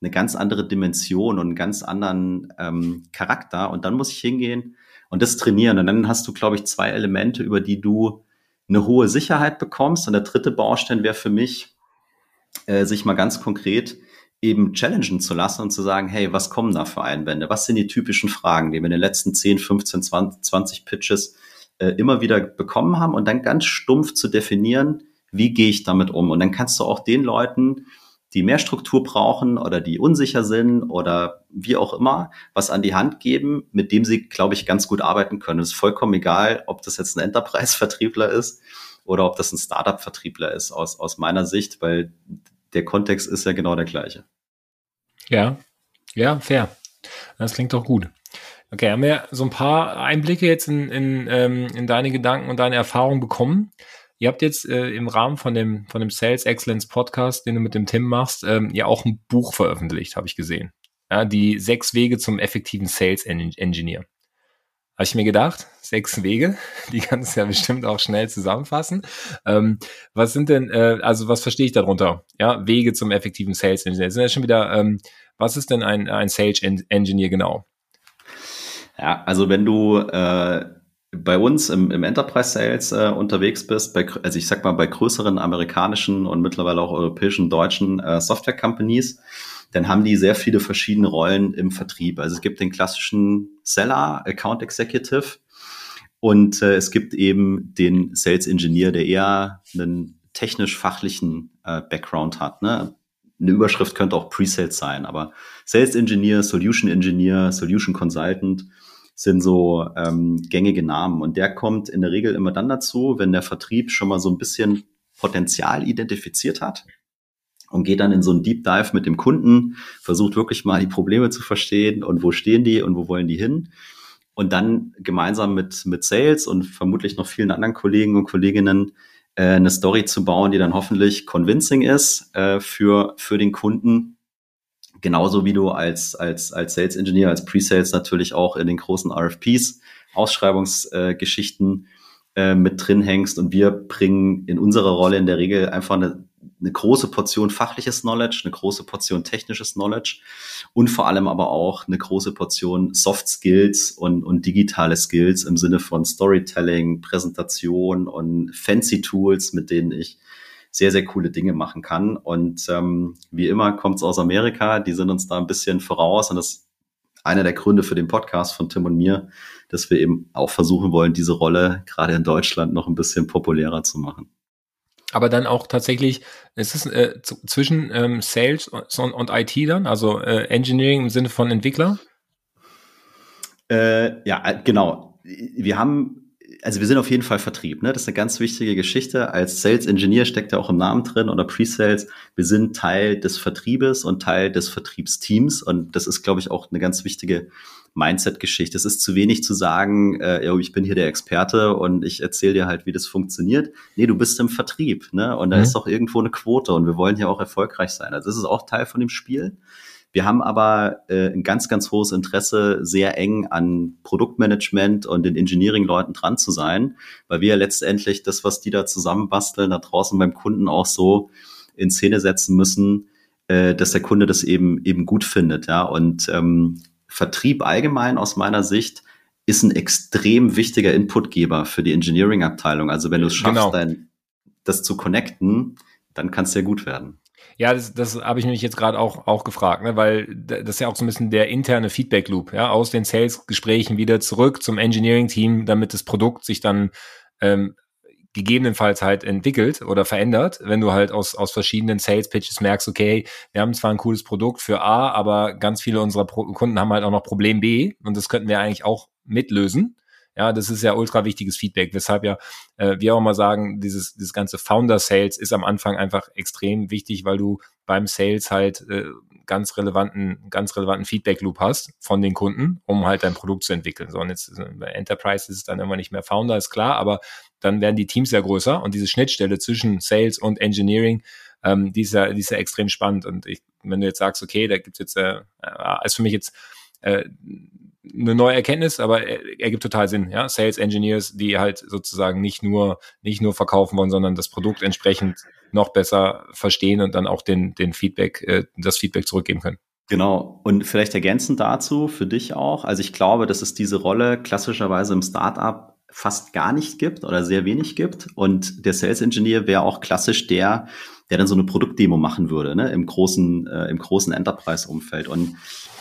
eine ganz andere Dimension und einen ganz anderen ähm, Charakter. Und dann muss ich hingehen und das trainieren. Und dann hast du, glaube ich, zwei Elemente, über die du eine hohe Sicherheit bekommst. Und der dritte Baustein wäre für mich, äh, sich mal ganz konkret eben challengen zu lassen und zu sagen, hey, was kommen da für Einwände? Was sind die typischen Fragen, die wir in den letzten 10, 15, 20, 20 Pitches äh, immer wieder bekommen haben und dann ganz stumpf zu definieren, wie gehe ich damit um? Und dann kannst du auch den Leuten, die mehr Struktur brauchen oder die unsicher sind oder wie auch immer, was an die Hand geben, mit dem sie, glaube ich, ganz gut arbeiten können. Es ist vollkommen egal, ob das jetzt ein Enterprise-Vertriebler ist oder ob das ein Startup-Vertriebler ist aus, aus meiner Sicht, weil der Kontext ist ja genau der gleiche. Ja, ja, fair. Das klingt doch gut. Okay, haben wir so ein paar Einblicke jetzt in, in, ähm, in deine Gedanken und deine Erfahrungen bekommen. Ihr habt jetzt äh, im Rahmen von dem, von dem Sales Excellence Podcast, den du mit dem Tim machst, ähm, ja auch ein Buch veröffentlicht, habe ich gesehen. Ja, die sechs Wege zum effektiven Sales Engineer. Habe ich mir gedacht, sechs Wege, die kannst du ja bestimmt auch schnell zusammenfassen. Ähm, was sind denn, äh, also was verstehe ich darunter? Ja, Wege zum effektiven Sales Engineer. Sind ja schon wieder, ähm, was ist denn ein, ein Sales Engineer genau? Ja, also wenn du äh, bei uns im, im Enterprise Sales äh, unterwegs bist, bei, also ich sag mal bei größeren amerikanischen und mittlerweile auch europäischen, deutschen äh, Software Companies, dann haben die sehr viele verschiedene Rollen im Vertrieb. Also es gibt den klassischen Seller, Account Executive und äh, es gibt eben den Sales Engineer, der eher einen technisch-fachlichen äh, Background hat. Ne? Eine Überschrift könnte auch Pre-Sales sein, aber Sales Engineer, Solution Engineer, Solution Consultant sind so ähm, gängige Namen. Und der kommt in der Regel immer dann dazu, wenn der Vertrieb schon mal so ein bisschen Potenzial identifiziert hat und geht dann in so einen Deep Dive mit dem Kunden, versucht wirklich mal die Probleme zu verstehen und wo stehen die und wo wollen die hin. Und dann gemeinsam mit, mit Sales und vermutlich noch vielen anderen Kollegen und Kolleginnen äh, eine Story zu bauen, die dann hoffentlich convincing ist äh, für, für den Kunden Genauso wie du als, als, als Sales Engineer, als Pre-Sales natürlich auch in den großen RFPs, Ausschreibungsgeschichten äh, äh, mit drin hängst. Und wir bringen in unserer Rolle in der Regel einfach eine, eine große Portion fachliches Knowledge, eine große Portion technisches Knowledge und vor allem aber auch eine große Portion Soft Skills und, und digitale Skills im Sinne von Storytelling, Präsentation und fancy Tools, mit denen ich sehr, sehr coole Dinge machen kann. Und ähm, wie immer kommt es aus Amerika, die sind uns da ein bisschen voraus und das ist einer der Gründe für den Podcast von Tim und mir, dass wir eben auch versuchen wollen, diese Rolle gerade in Deutschland noch ein bisschen populärer zu machen. Aber dann auch tatsächlich, ist es äh, zwischen ähm, Sales und, und, IT dann, also äh, Engineering im Sinne von Entwickler? Äh, ja, äh, genau. Wir haben also wir sind auf jeden Fall Vertrieb, ne? Das ist eine ganz wichtige Geschichte. Als Sales Engineer steckt ja auch im Namen drin oder Pre-Sales. Wir sind Teil des Vertriebes und Teil des Vertriebsteams. Und das ist, glaube ich, auch eine ganz wichtige Mindset-Geschichte. Es ist zu wenig zu sagen, äh, ich bin hier der Experte und ich erzähle dir halt, wie das funktioniert. Nee, du bist im Vertrieb, ne? Und da mhm. ist doch irgendwo eine Quote und wir wollen hier auch erfolgreich sein. Also das ist auch Teil von dem Spiel. Wir haben aber äh, ein ganz, ganz hohes Interesse, sehr eng an Produktmanagement und den Engineering-Leuten dran zu sein, weil wir letztendlich das, was die da zusammenbasteln, da draußen beim Kunden auch so in Szene setzen müssen, äh, dass der Kunde das eben eben gut findet. Ja, und ähm, Vertrieb allgemein aus meiner Sicht ist ein extrem wichtiger Inputgeber für die Engineering-Abteilung. Also wenn du es schaffst, genau. dein, das zu connecten, dann kann es sehr gut werden. Ja, das, das habe ich mich jetzt gerade auch, auch gefragt, ne? weil das ist ja auch so ein bisschen der interne Feedback-Loop, ja, aus den Sales-Gesprächen wieder zurück zum Engineering-Team, damit das Produkt sich dann ähm, gegebenenfalls halt entwickelt oder verändert, wenn du halt aus, aus verschiedenen Sales-Pitches merkst, okay, wir haben zwar ein cooles Produkt für A, aber ganz viele unserer Pro Kunden haben halt auch noch Problem B und das könnten wir eigentlich auch mitlösen. Ja, das ist ja ultra wichtiges Feedback, weshalb ja äh, wir auch mal sagen, dieses, dieses ganze Founder-Sales ist am Anfang einfach extrem wichtig, weil du beim Sales halt äh, ganz relevanten, ganz relevanten Feedback-Loop hast von den Kunden, um halt dein Produkt zu entwickeln. So, und jetzt äh, bei Enterprise ist es dann immer nicht mehr Founder, ist klar, aber dann werden die Teams ja größer und diese Schnittstelle zwischen Sales und Engineering ähm, die, ist ja, die ist ja extrem spannend. Und ich, wenn du jetzt sagst, okay, da gibt's jetzt, äh, äh ist für mich jetzt äh, eine neue Erkenntnis, aber er, er gibt total Sinn. Ja, Sales Engineers, die halt sozusagen nicht nur nicht nur verkaufen wollen, sondern das Produkt entsprechend noch besser verstehen und dann auch den den Feedback, äh, das Feedback zurückgeben können. Genau. Und vielleicht ergänzend dazu für dich auch. Also ich glaube, dass es diese Rolle klassischerweise im Startup fast gar nicht gibt oder sehr wenig gibt. Und der Sales Engineer wäre auch klassisch der, der dann so eine Produktdemo machen würde, ne, im großen, äh, im großen Enterprise-Umfeld. Und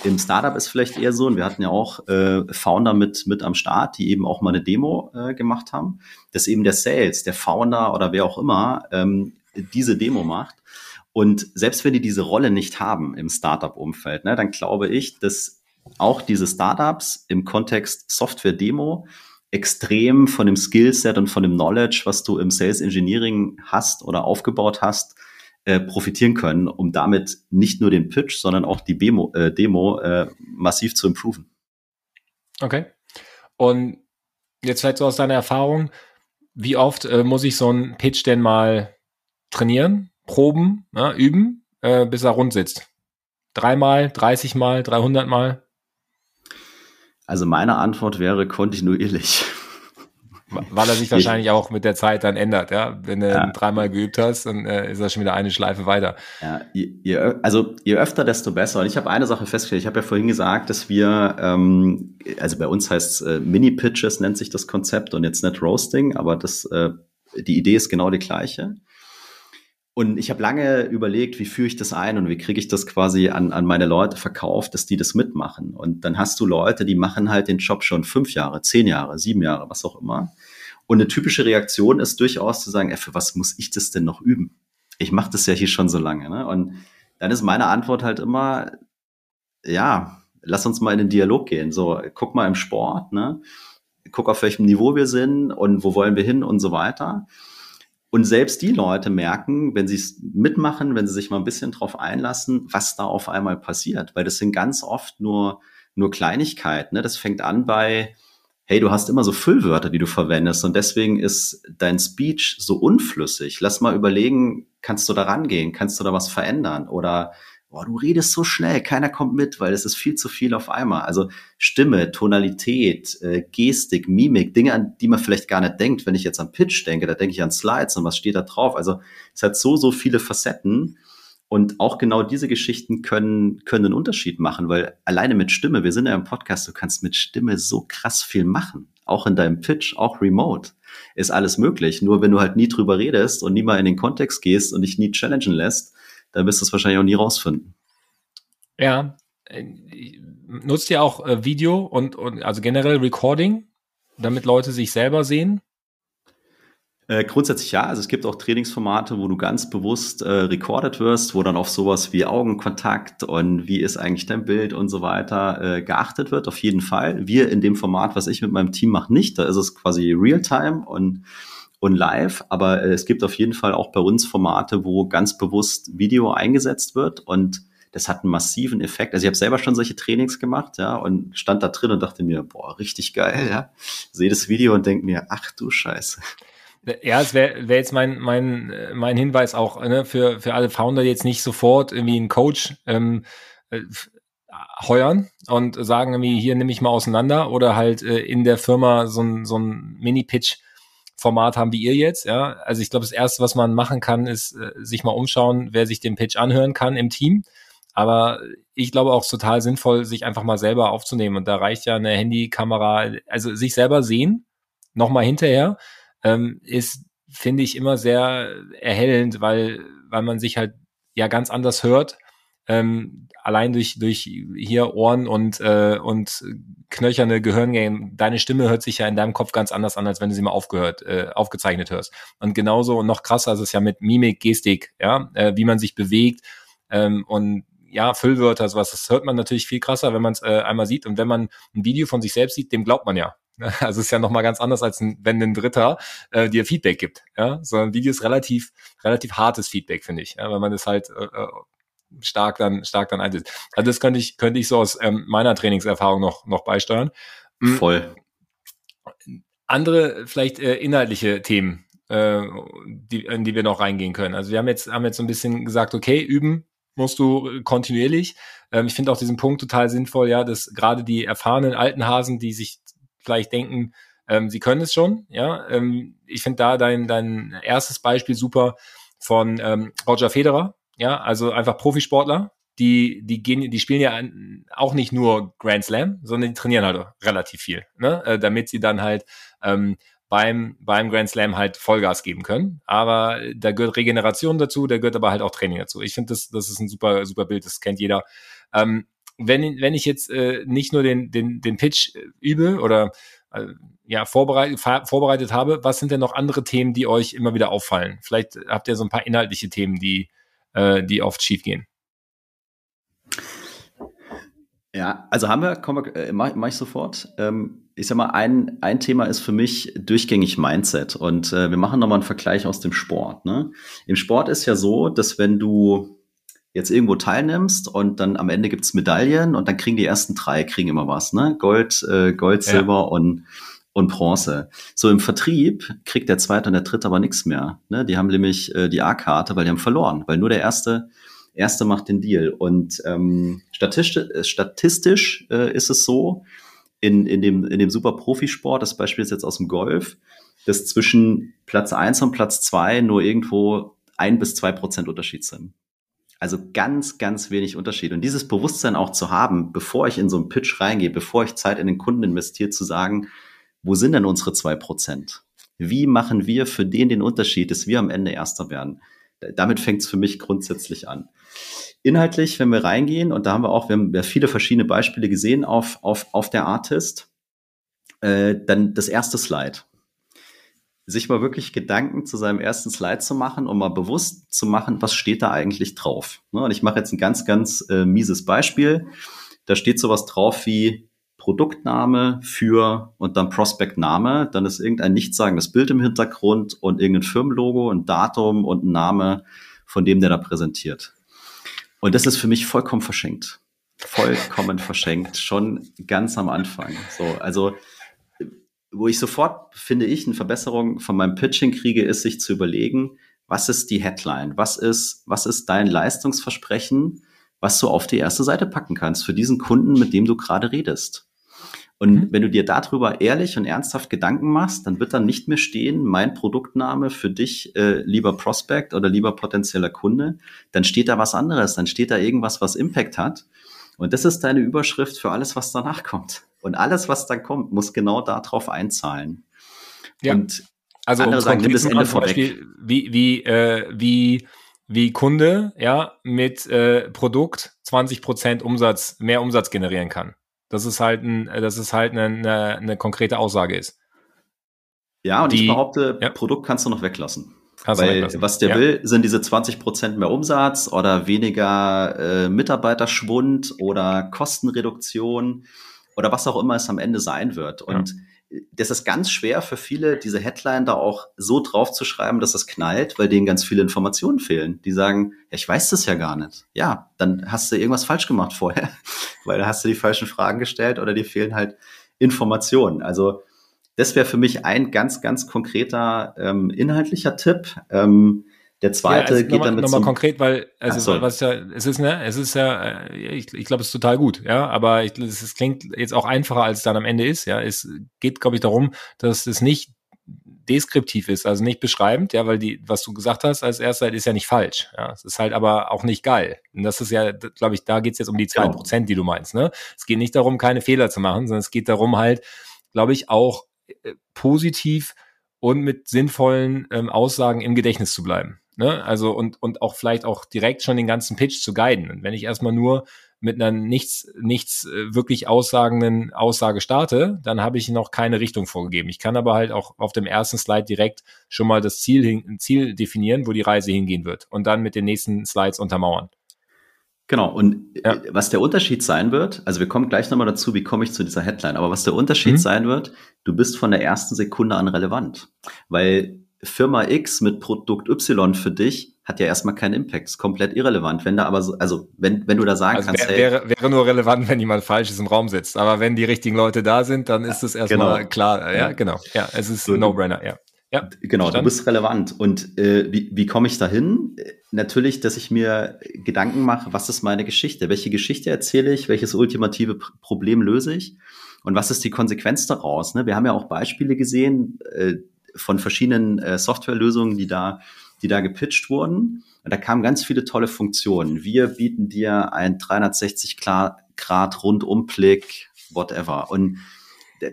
im Startup ist vielleicht eher so, und wir hatten ja auch äh, Founder mit, mit am Start, die eben auch mal eine Demo äh, gemacht haben, dass eben der Sales, der Founder oder wer auch immer ähm, diese Demo macht. Und selbst wenn die diese Rolle nicht haben im Startup-Umfeld, ne, dann glaube ich, dass auch diese Startups im Kontext Software-Demo extrem von dem Skillset und von dem Knowledge, was du im Sales Engineering hast oder aufgebaut hast, äh, profitieren können, um damit nicht nur den Pitch, sondern auch die Demo, äh, Demo äh, massiv zu improven. Okay. Und jetzt vielleicht so aus deiner Erfahrung, wie oft äh, muss ich so einen Pitch denn mal trainieren, proben, ja, üben, äh, bis er rund sitzt? Dreimal, 30 Mal, 300 Mal? Also meine Antwort wäre kontinuierlich. Weil er sich wahrscheinlich auch mit der Zeit dann ändert, ja. Wenn du ja. dreimal geübt hast, dann äh, ist das schon wieder eine Schleife weiter. Ja, je, also je öfter, desto besser. Und ich habe eine Sache festgestellt. Ich habe ja vorhin gesagt, dass wir, ähm, also bei uns heißt äh, Mini-Pitches nennt sich das Konzept und jetzt nicht Roasting, aber das, äh, die Idee ist genau die gleiche. Und ich habe lange überlegt, wie führe ich das ein und wie kriege ich das quasi an, an meine Leute verkauft, dass die das mitmachen. Und dann hast du Leute, die machen halt den Job schon fünf Jahre, zehn Jahre, sieben Jahre, was auch immer. Und eine typische Reaktion ist durchaus zu sagen, ey, für was muss ich das denn noch üben? Ich mache das ja hier schon so lange. Ne? Und dann ist meine Antwort halt immer, ja, lass uns mal in den Dialog gehen. So, guck mal im Sport, ne? guck auf welchem Niveau wir sind und wo wollen wir hin und so weiter. Und selbst die Leute merken, wenn sie es mitmachen, wenn sie sich mal ein bisschen drauf einlassen, was da auf einmal passiert. Weil das sind ganz oft nur, nur Kleinigkeiten. Ne? Das fängt an bei, hey, du hast immer so Füllwörter, die du verwendest und deswegen ist dein Speech so unflüssig. Lass mal überlegen, kannst du da rangehen? Kannst du da was verändern? Oder boah, du redest so schnell, keiner kommt mit, weil es ist viel zu viel auf einmal. Also Stimme, Tonalität, äh, Gestik, Mimik, Dinge, an die man vielleicht gar nicht denkt. Wenn ich jetzt an Pitch denke, da denke ich an Slides und was steht da drauf. Also es hat so, so viele Facetten. Und auch genau diese Geschichten können, können einen Unterschied machen, weil alleine mit Stimme, wir sind ja im Podcast, du kannst mit Stimme so krass viel machen. Auch in deinem Pitch, auch remote ist alles möglich. Nur wenn du halt nie drüber redest und nie mal in den Kontext gehst und dich nie challengen lässt, dann wirst du es wahrscheinlich auch nie rausfinden. Ja, nutzt ihr auch äh, Video und, und also generell Recording, damit Leute sich selber sehen? Äh, grundsätzlich ja. Also es gibt auch Trainingsformate, wo du ganz bewusst äh, recorded wirst, wo dann auf sowas wie Augenkontakt und wie ist eigentlich dein Bild und so weiter äh, geachtet wird. Auf jeden Fall. Wir in dem Format, was ich mit meinem Team mache, nicht. Da ist es quasi Realtime und und live, aber äh, es gibt auf jeden Fall auch bei uns Formate, wo ganz bewusst Video eingesetzt wird und das hat einen massiven Effekt. Also ich habe selber schon solche Trainings gemacht, ja, und stand da drin und dachte mir, boah, richtig geil, ja. Sehe das Video und denke mir, ach du Scheiße. Ja, es wäre wär jetzt mein, mein, mein Hinweis auch ne, für, für alle Founder jetzt nicht sofort irgendwie einen Coach ähm, äh, heuern und sagen irgendwie, hier nehme ich mal auseinander oder halt äh, in der Firma so ein, so ein Mini-Pitch Format haben wie ihr jetzt. Ja, also ich glaube, das erste, was man machen kann, ist äh, sich mal umschauen, wer sich den Pitch anhören kann im Team. Aber ich glaube auch total sinnvoll, sich einfach mal selber aufzunehmen. Und da reicht ja eine Handykamera, also sich selber sehen, nochmal hinterher, ähm, ist, finde ich, immer sehr erhellend, weil, weil man sich halt ja ganz anders hört ähm, allein durch, durch hier Ohren und, äh, und knöcherne Gehirngänge, deine Stimme hört sich ja in deinem Kopf ganz anders an, als wenn du sie mal aufgehört, äh, aufgezeichnet hörst. Und genauso und noch krasser ist es ja mit Mimik, Gestik, ja, äh, wie man sich bewegt ähm, und ja, Füllwörter, sowas, das hört man natürlich viel krasser, wenn man es äh, einmal sieht. Und wenn man ein Video von sich selbst sieht, dem glaubt man ja. Also es ist ja nochmal ganz anders, als ein, wenn ein Dritter äh, dir Feedback gibt. Ja? So ein Video ist relativ, relativ hartes Feedback, finde ich. Ja? Weil man es halt äh, äh stark dann, stark dann einsetzt. Also das könnte ich, könnte ich so aus ähm, meiner Trainingserfahrung noch, noch beisteuern. Mhm. Voll. Andere, vielleicht äh, inhaltliche Themen. äh, die, in die wir noch reingehen können. Also wir haben jetzt, haben jetzt so ein bisschen gesagt, okay, üben musst du kontinuierlich. Ähm, ich finde auch diesen Punkt total sinnvoll, ja, dass gerade die erfahrenen alten Hasen, die sich vielleicht denken, ähm, sie können es schon, ja. Ähm, ich finde da dein, dein erstes Beispiel super von ähm, Roger Federer, ja, also einfach Profisportler, die, die gehen, die spielen ja auch nicht nur Grand Slam, sondern die trainieren halt relativ viel, ne? Äh, damit sie dann halt ähm, beim, beim Grand Slam halt Vollgas geben können. Aber da gehört Regeneration dazu, da gehört aber halt auch Training dazu. Ich finde, das, das ist ein super, super Bild, das kennt jeder. Ähm, wenn, wenn ich jetzt äh, nicht nur den, den, den Pitch äh, übe oder äh, ja, vorbereitet, vorbereitet habe, was sind denn noch andere Themen, die euch immer wieder auffallen? Vielleicht habt ihr so ein paar inhaltliche Themen, die, äh, die oft schief gehen. Ja, also haben wir, komm, äh, mach, mach ich sofort. Ähm, ich sag mal, ein, ein Thema ist für mich durchgängig Mindset. Und äh, wir machen nochmal einen Vergleich aus dem Sport. Ne? Im Sport ist ja so, dass wenn du jetzt irgendwo teilnimmst und dann am Ende gibt's Medaillen und dann kriegen die ersten drei, kriegen immer was, ne? Gold, äh, Gold, Silber ja. und, und Bronze. So im Vertrieb kriegt der zweite und der dritte aber nichts mehr. Ne? Die haben nämlich äh, die A-Karte, weil die haben verloren, weil nur der erste, erste macht den Deal. Und ähm, statistisch, äh, statistisch äh, ist es so, in, in dem, in dem super Profisport, das Beispiel ist jetzt aus dem Golf, dass zwischen Platz eins und Platz zwei nur irgendwo ein bis zwei Prozent Unterschied sind. Also ganz, ganz wenig Unterschied. Und dieses Bewusstsein auch zu haben, bevor ich in so einen Pitch reingehe, bevor ich Zeit in den Kunden investiere, zu sagen, wo sind denn unsere zwei Prozent? Wie machen wir für den den Unterschied, dass wir am Ende Erster werden? Damit fängt es für mich grundsätzlich an. Inhaltlich, wenn wir reingehen, und da haben wir auch, wir haben ja viele verschiedene Beispiele gesehen auf, auf, auf der Artist, äh, dann das erste Slide. Sich mal wirklich Gedanken zu seinem ersten Slide zu machen, um mal bewusst zu machen, was steht da eigentlich drauf. Ne? Und ich mache jetzt ein ganz, ganz äh, mieses Beispiel. Da steht sowas drauf wie Produktname für und dann Prospect-Name. Dann ist irgendein nichtssagendes Bild im Hintergrund und irgendein Firmenlogo, ein Datum und ein Name von dem, der da präsentiert. Und das ist für mich vollkommen verschenkt. Vollkommen verschenkt. Schon ganz am Anfang. So, also, wo ich sofort, finde ich, eine Verbesserung von meinem Pitching kriege, ist, sich zu überlegen, was ist die Headline? Was ist, was ist dein Leistungsversprechen, was du auf die erste Seite packen kannst für diesen Kunden, mit dem du gerade redest? Und mhm. wenn du dir darüber ehrlich und ernsthaft Gedanken machst, dann wird dann nicht mehr stehen, mein Produktname für dich, äh, lieber Prospect oder lieber potenzieller Kunde. Dann steht da was anderes. Dann steht da irgendwas, was Impact hat. Und das ist deine Überschrift für alles, was danach kommt. Und alles, was dann kommt, muss genau darauf einzahlen. Ja. Und also andere sagen, nimm das Ende vorweg. Beispiel, wie, wie, äh, wie, wie Kunde ja mit äh, Produkt 20% Umsatz, mehr Umsatz generieren kann dass es halt, ein, dass es halt eine, eine, eine konkrete Aussage ist. Ja, und Die, ich behaupte, ja. Produkt kannst du noch weglassen. Kannst Weil weglassen. was der ja. will, sind diese 20 Prozent mehr Umsatz oder weniger äh, Mitarbeiterschwund oder Kostenreduktion oder was auch immer es am Ende sein wird. Und ja das ist ganz schwer für viele, diese Headline da auch so drauf zu schreiben, dass es knallt, weil denen ganz viele Informationen fehlen. Die sagen, ja, ich weiß das ja gar nicht. Ja, dann hast du irgendwas falsch gemacht vorher, weil da hast du die falschen Fragen gestellt oder dir fehlen halt Informationen. Also das wäre für mich ein ganz, ganz konkreter ähm, inhaltlicher Tipp. Ähm, der zweite ja, also geht dann mit nochmal konkret, weil also so. was ja es ist ne, es ist ja äh, ich, ich glaube es ist total gut, ja, aber ich, es, es klingt jetzt auch einfacher als es dann am Ende ist, ja. Es geht glaube ich darum, dass es nicht deskriptiv ist, also nicht beschreibend, ja, weil die was du gesagt hast als erster ist ja nicht falsch, ja. Es ist halt aber auch nicht geil. Und das ist ja glaube ich, da geht's jetzt um die zwei genau. Prozent, die du meinst, ne? Es geht nicht darum, keine Fehler zu machen, sondern es geht darum halt, glaube ich, auch äh, positiv und mit sinnvollen ähm, Aussagen im Gedächtnis zu bleiben. Ne? Also und, und auch vielleicht auch direkt schon den ganzen Pitch zu guiden. Und wenn ich erstmal nur mit einer nichts, nichts äh, wirklich aussagenden Aussage starte, dann habe ich noch keine Richtung vorgegeben. Ich kann aber halt auch auf dem ersten Slide direkt schon mal das Ziel, hin, Ziel definieren, wo die Reise hingehen wird und dann mit den nächsten Slides untermauern. Genau, und ja. Äh, was der Unterschied sein wird, also wir kommen gleich nochmal dazu, wie komme ich zu dieser Headline, aber was der Unterschied mhm. sein wird, du bist von der ersten Sekunde an relevant, weil Firma X mit Produkt Y für dich hat ja erstmal keinen Impact, ist komplett irrelevant. Wenn da aber so, also wenn, wenn du da sagen also kannst, wär, hey, wäre, wäre nur relevant, wenn jemand Falsches im Raum sitzt. Aber wenn die richtigen Leute da sind, dann ist es erstmal genau. klar. Ja, genau. Ja, es ist so, No-Brainer, ja. Ja, genau, verstanden. du bist relevant. Und äh, wie, wie komme ich dahin? Natürlich, dass ich mir Gedanken mache, was ist meine Geschichte? Welche Geschichte erzähle ich? Welches ultimative Problem löse ich? Und was ist die Konsequenz daraus? Ne? Wir haben ja auch Beispiele gesehen äh, von verschiedenen äh, Softwarelösungen, die da, die da gepitcht wurden. Und da kamen ganz viele tolle Funktionen. Wir bieten dir ein 360 Grad Rundumblick, whatever. Und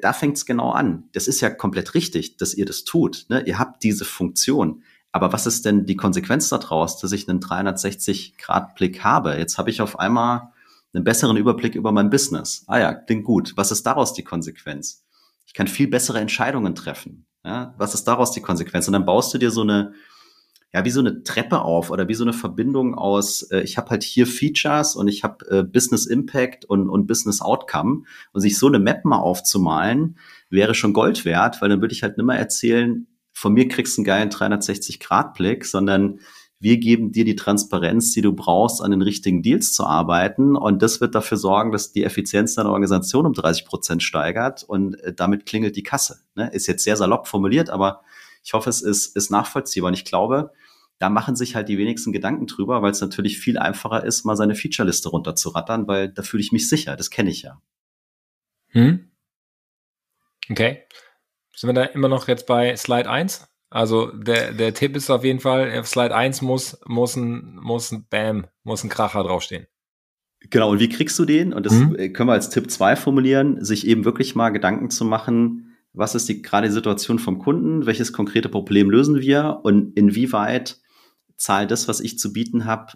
da fängt es genau an. Das ist ja komplett richtig, dass ihr das tut. Ne? Ihr habt diese Funktion. Aber was ist denn die Konsequenz daraus, dass ich einen 360-Grad-Blick habe? Jetzt habe ich auf einmal einen besseren Überblick über mein Business. Ah ja, klingt gut. Was ist daraus die Konsequenz? Ich kann viel bessere Entscheidungen treffen. Ja? Was ist daraus die Konsequenz? Und dann baust du dir so eine, ja, wie so eine Treppe auf oder wie so eine Verbindung aus, äh, ich habe halt hier Features und ich habe äh, Business Impact und, und Business Outcome. Und sich so eine Map mal aufzumalen, wäre schon Gold wert, weil dann würde ich halt nimmer erzählen, von mir kriegst du einen geilen 360-Grad-Blick, sondern wir geben dir die Transparenz, die du brauchst, an den richtigen Deals zu arbeiten. Und das wird dafür sorgen, dass die Effizienz deiner Organisation um 30 Prozent steigert und äh, damit klingelt die Kasse. Ne? Ist jetzt sehr salopp formuliert, aber ich hoffe, es ist, ist nachvollziehbar. Und ich glaube, da machen sich halt die wenigsten Gedanken drüber, weil es natürlich viel einfacher ist, mal seine Featureliste runterzurattern, weil da fühle ich mich sicher. Das kenne ich ja. Hm? Okay. Sind wir da immer noch jetzt bei Slide 1? Also der, der Tipp ist auf jeden Fall, auf Slide 1 muss, muss ein, muss ein Bam, muss ein Kracher draufstehen. Genau, und wie kriegst du den? Und das mhm. können wir als Tipp 2 formulieren, sich eben wirklich mal Gedanken zu machen, was ist die gerade die Situation vom Kunden, welches konkrete Problem lösen wir und inwieweit zahlt das, was ich zu bieten habe,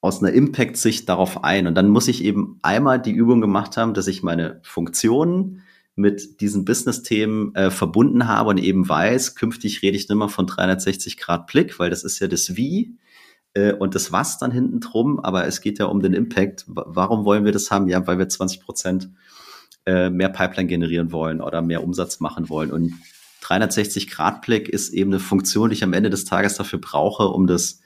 aus einer Impact-Sicht darauf ein. Und dann muss ich eben einmal die Übung gemacht haben, dass ich meine Funktionen mit diesen Business-Themen äh, verbunden habe und eben weiß, künftig rede ich nicht mehr von 360 Grad Blick, weil das ist ja das Wie äh, und das Was dann hinten drum, aber es geht ja um den Impact. Warum wollen wir das haben? Ja, weil wir 20 Prozent äh, mehr Pipeline generieren wollen oder mehr Umsatz machen wollen. Und 360-Grad-Blick ist eben eine Funktion, die ich am Ende des Tages dafür brauche, um das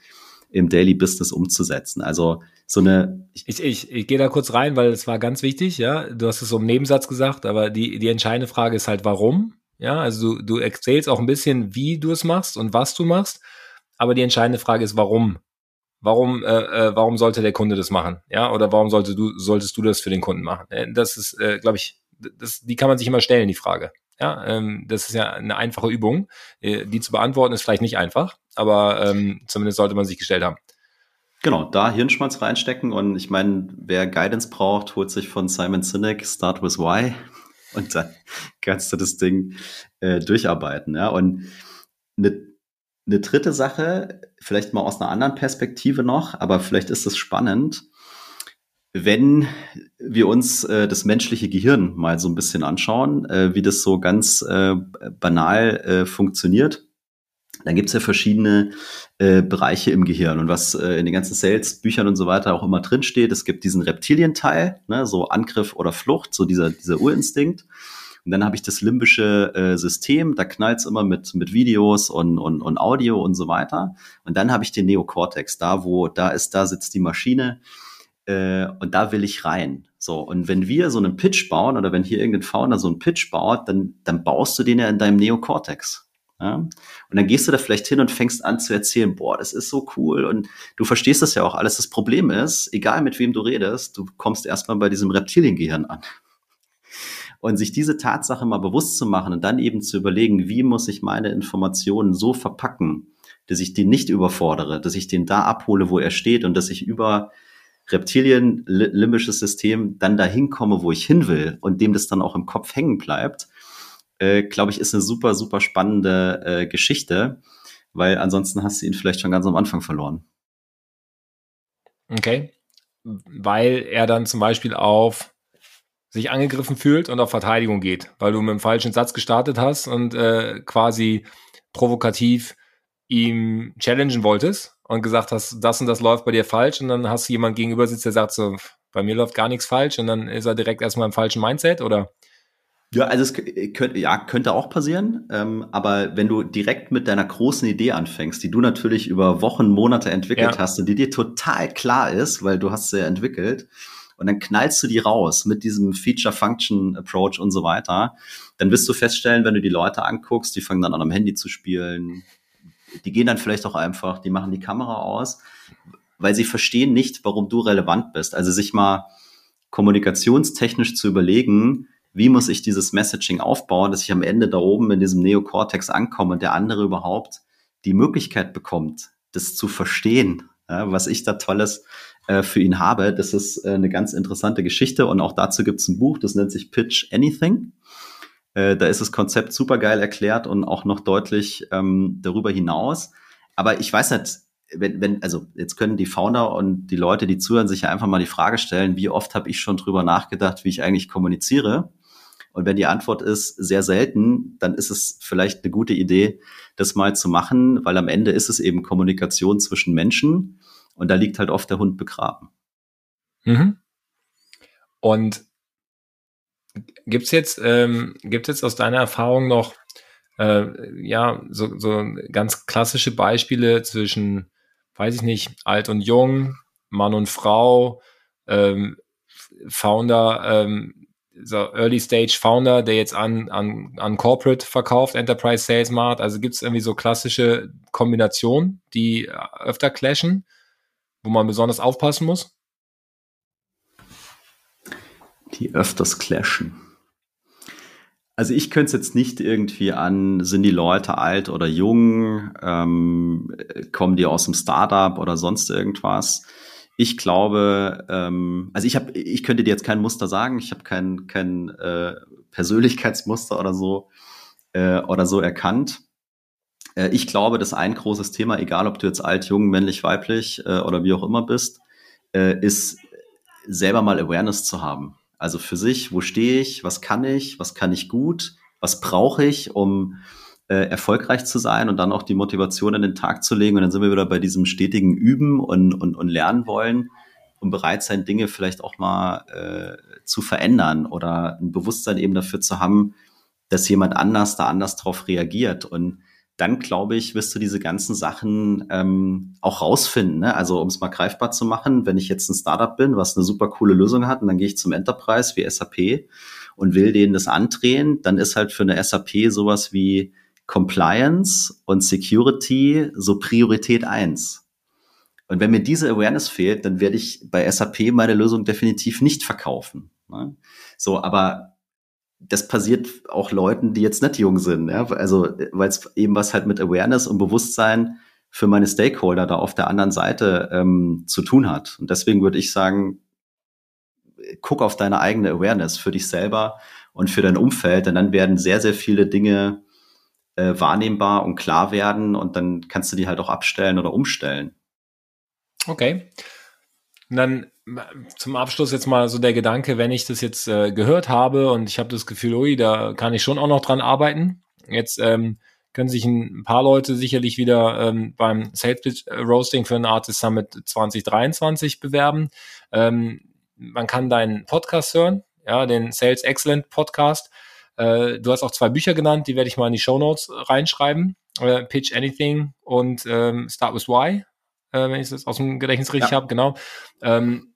im Daily Business umzusetzen. Also so eine. Ich, ich, ich, ich gehe da kurz rein, weil es war ganz wichtig, ja. Du hast es so im Nebensatz gesagt, aber die, die entscheidende Frage ist halt, warum? Ja, also du, du erzählst auch ein bisschen, wie du es machst und was du machst, aber die entscheidende Frage ist, warum? Warum, äh, äh, warum sollte der Kunde das machen? Ja, oder warum sollte du, solltest du das für den Kunden machen? Äh, das ist, äh, glaube ich, das, die kann man sich immer stellen, die Frage. Ja, ähm, das ist ja eine einfache Übung. Äh, die zu beantworten ist vielleicht nicht einfach, aber ähm, zumindest sollte man sich gestellt haben. Genau, da Hirnschmalz reinstecken und ich meine, wer Guidance braucht, holt sich von Simon Sinek Start with Why und dann kannst du das Ding äh, durcharbeiten. Ja, und eine eine dritte Sache, vielleicht mal aus einer anderen Perspektive noch, aber vielleicht ist es spannend, wenn wir uns äh, das menschliche Gehirn mal so ein bisschen anschauen, äh, wie das so ganz äh, banal äh, funktioniert, dann gibt's ja verschiedene äh, Bereiche im Gehirn. Und was äh, in den ganzen Sales-Büchern und so weiter auch immer drinsteht, es gibt diesen Reptilienteil, ne, so Angriff oder Flucht, so dieser, dieser Urinstinkt. Und dann habe ich das limbische äh, System, da knallt's immer mit, mit Videos und, und, und Audio und so weiter. Und dann habe ich den Neokortex, da wo, da ist, da sitzt die Maschine äh, und da will ich rein. So, und wenn wir so einen Pitch bauen oder wenn hier irgendein Founder so einen Pitch baut, dann, dann baust du den ja in deinem Neokortex. Ja? Und dann gehst du da vielleicht hin und fängst an zu erzählen, boah, das ist so cool und du verstehst das ja auch alles. Das Problem ist, egal mit wem du redest, du kommst erstmal bei diesem Reptiliengehirn an. Und sich diese Tatsache mal bewusst zu machen und dann eben zu überlegen, wie muss ich meine Informationen so verpacken, dass ich den nicht überfordere, dass ich den da abhole, wo er steht und dass ich über Reptilien, limbisches System dann dahin komme, wo ich hin will und dem das dann auch im Kopf hängen bleibt, äh, glaube ich, ist eine super, super spannende äh, Geschichte, weil ansonsten hast du ihn vielleicht schon ganz am Anfang verloren. Okay. Weil er dann zum Beispiel auf sich angegriffen fühlt und auf Verteidigung geht, weil du mit dem falschen Satz gestartet hast und äh, quasi provokativ ihm challengen wolltest und gesagt hast, das und das läuft bei dir falsch und dann hast du jemand gegenüber sitzt, der sagt so, bei mir läuft gar nichts falsch und dann ist er direkt erstmal im falschen Mindset oder? Ja, also es könnte, ja, könnte auch passieren, ähm, aber wenn du direkt mit deiner großen Idee anfängst, die du natürlich über Wochen, Monate entwickelt ja. hast und die dir total klar ist, weil du hast sie ja entwickelt, und dann knallst du die raus mit diesem Feature-Function-Approach und so weiter, dann wirst du feststellen, wenn du die Leute anguckst, die fangen dann an am Handy zu spielen, die gehen dann vielleicht auch einfach, die machen die Kamera aus, weil sie verstehen nicht, warum du relevant bist. Also sich mal kommunikationstechnisch zu überlegen, wie muss ich dieses Messaging aufbauen, dass ich am Ende da oben in diesem Neokortex ankomme und der andere überhaupt die Möglichkeit bekommt, das zu verstehen, ja, was ich da Tolles äh, für ihn habe. Das ist äh, eine ganz interessante Geschichte und auch dazu gibt es ein Buch, das nennt sich Pitch Anything. Äh, da ist das Konzept super geil erklärt und auch noch deutlich ähm, darüber hinaus. Aber ich weiß nicht, wenn, wenn, also jetzt können die Founder und die Leute, die zuhören, sich ja einfach mal die Frage stellen, wie oft habe ich schon drüber nachgedacht, wie ich eigentlich kommuniziere? Und wenn die Antwort ist sehr selten, dann ist es vielleicht eine gute Idee, das mal zu machen, weil am Ende ist es eben Kommunikation zwischen Menschen und da liegt halt oft der Hund begraben. Mhm. Und gibt's jetzt, ähm, gibt's jetzt aus deiner Erfahrung noch äh, ja so, so ganz klassische Beispiele zwischen, weiß ich nicht, alt und jung, Mann und Frau, ähm, Founder, ähm, so Early Stage Founder, der jetzt an, an, an Corporate verkauft, Enterprise Sales macht. Also gibt es irgendwie so klassische Kombinationen, die öfter clashen, wo man besonders aufpassen muss? Die öfters clashen. Also ich könnte es jetzt nicht irgendwie an, sind die Leute alt oder jung, ähm, kommen die aus dem Startup oder sonst irgendwas. Ich glaube, ähm, also ich habe, ich könnte dir jetzt kein Muster sagen. Ich habe kein kein äh, Persönlichkeitsmuster oder so äh, oder so erkannt. Äh, ich glaube, dass ein großes Thema, egal ob du jetzt alt, jung, männlich, weiblich äh, oder wie auch immer bist, äh, ist selber mal Awareness zu haben. Also für sich, wo stehe ich, was kann ich, was kann ich gut, was brauche ich, um äh, erfolgreich zu sein und dann auch die Motivation an den Tag zu legen. Und dann sind wir wieder bei diesem stetigen Üben und, und, und lernen wollen und bereit sein, Dinge vielleicht auch mal äh, zu verändern oder ein Bewusstsein eben dafür zu haben, dass jemand anders da anders drauf reagiert. Und dann, glaube ich, wirst du diese ganzen Sachen ähm, auch rausfinden. Ne? Also um es mal greifbar zu machen, wenn ich jetzt ein Startup bin, was eine super coole Lösung hat, und dann gehe ich zum Enterprise wie SAP und will denen das andrehen, dann ist halt für eine SAP sowas wie Compliance und Security so Priorität eins. Und wenn mir diese Awareness fehlt, dann werde ich bei SAP meine Lösung definitiv nicht verkaufen. Ne? So, aber das passiert auch Leuten, die jetzt nicht jung sind. Ja? Also, weil es eben was halt mit Awareness und Bewusstsein für meine Stakeholder da auf der anderen Seite ähm, zu tun hat. Und deswegen würde ich sagen, guck auf deine eigene Awareness für dich selber und für dein Umfeld, denn dann werden sehr, sehr viele Dinge äh, wahrnehmbar und klar werden und dann kannst du die halt auch abstellen oder umstellen. Okay. Und dann zum Abschluss jetzt mal so der Gedanke, wenn ich das jetzt äh, gehört habe und ich habe das Gefühl, ui, da kann ich schon auch noch dran arbeiten. Jetzt ähm, können sich ein paar Leute sicherlich wieder ähm, beim Sales äh, Roasting für ein Artist Summit 2023 bewerben. Ähm, man kann deinen Podcast hören, ja, den Sales Excellent Podcast. Äh, du hast auch zwei Bücher genannt, die werde ich mal in die Show Notes reinschreiben. Äh, Pitch Anything und ähm, Start with Why, äh, wenn ich das aus dem Gedächtnis richtig ja. habe, genau. Ähm,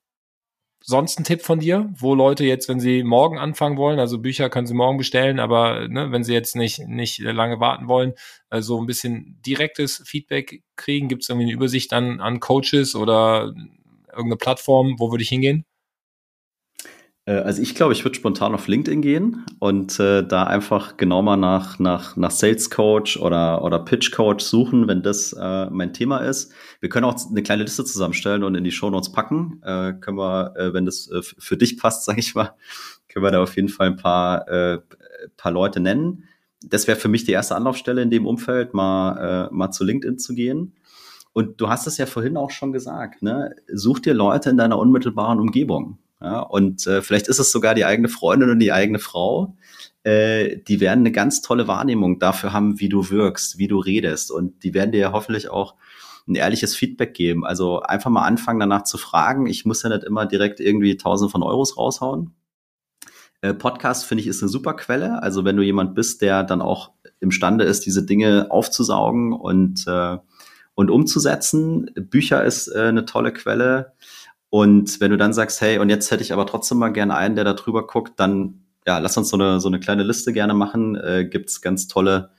sonst ein Tipp von dir, wo Leute jetzt, wenn sie morgen anfangen wollen, also Bücher können sie morgen bestellen, aber ne, wenn sie jetzt nicht, nicht lange warten wollen, äh, so ein bisschen direktes Feedback kriegen, gibt es irgendwie eine Übersicht an, an Coaches oder irgendeine Plattform, wo würde ich hingehen? Äh, also ich glaube, ich würde spontan auf LinkedIn gehen und äh, da einfach genau mal nach, nach, nach Sales Coach oder, oder Pitch Coach suchen, wenn das äh, mein Thema ist. Wir können auch eine kleine Liste zusammenstellen und in die Show Notes packen. Äh, können wir, äh, wenn das äh, für dich passt, sage ich mal, können wir da auf jeden Fall ein paar, äh, paar Leute nennen. Das wäre für mich die erste Anlaufstelle in dem Umfeld, mal, äh, mal zu LinkedIn zu gehen. Und du hast es ja vorhin auch schon gesagt, ne? Such dir Leute in deiner unmittelbaren Umgebung. Ja, und äh, vielleicht ist es sogar die eigene Freundin und die eigene Frau. Äh, die werden eine ganz tolle Wahrnehmung dafür haben, wie du wirkst, wie du redest. Und die werden dir hoffentlich auch ein ehrliches Feedback geben. Also einfach mal anfangen, danach zu fragen. Ich muss ja nicht immer direkt irgendwie tausende von Euros raushauen. Äh, Podcast finde ich ist eine super Quelle. Also wenn du jemand bist, der dann auch imstande ist, diese Dinge aufzusaugen und, äh, und umzusetzen. Bücher ist äh, eine tolle Quelle. Und wenn du dann sagst, hey, und jetzt hätte ich aber trotzdem mal gerne einen, der da drüber guckt, dann ja, lass uns so eine, so eine kleine Liste gerne machen. Äh, gibt's ganz tolle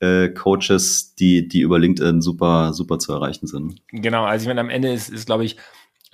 äh, Coaches, die, die über LinkedIn super, super zu erreichen sind. Genau, also ich meine, am Ende ist, ist glaube ich,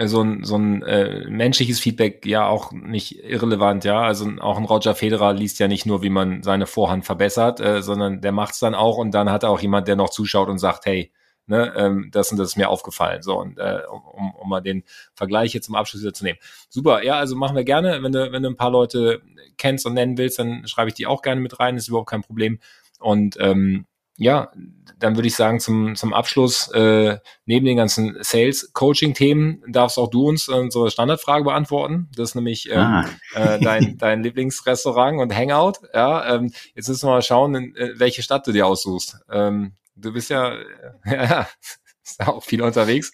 so ein, so ein äh, menschliches Feedback ja auch nicht irrelevant, ja. Also auch ein Roger Federer liest ja nicht nur, wie man seine Vorhand verbessert, äh, sondern der macht's dann auch und dann hat er auch jemand, der noch zuschaut und sagt, hey, ne, ähm, das und das ist mir aufgefallen. So, und äh, um, um mal den Vergleich jetzt zum Abschluss wieder zu nehmen. Super, ja, also machen wir gerne. Wenn du, wenn du ein paar Leute kennst und nennen willst, dann schreibe ich die auch gerne mit rein, ist überhaupt kein Problem. Und ähm, ja, dann würde ich sagen, zum, zum Abschluss, äh, neben den ganzen Sales-Coaching-Themen, darfst auch du uns unsere Standardfrage beantworten. Das ist nämlich ähm, ah. äh, dein, dein Lieblingsrestaurant und Hangout. Ja, ähm, jetzt müssen wir mal schauen, in, in welche Stadt du dir aussuchst. Ähm, du bist ja, ja, ist auch viel unterwegs.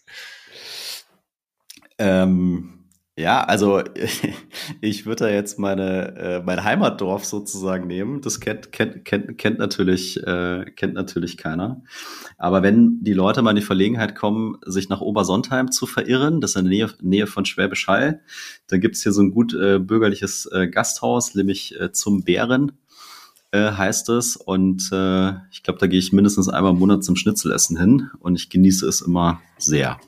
Ähm, ja, also ich würde da jetzt meine äh, mein Heimatdorf sozusagen nehmen. Das kennt kennt kennt kennt natürlich äh, kennt natürlich keiner. Aber wenn die Leute mal in die Verlegenheit kommen, sich nach Obersontheim zu verirren, das ist in der Nähe, Nähe von Schwäbisch Hall, dann gibt's hier so ein gut äh, bürgerliches äh, Gasthaus, nämlich äh, zum Bären äh, heißt es. Und äh, ich glaube, da gehe ich mindestens einmal im Monat zum Schnitzelessen hin und ich genieße es immer sehr.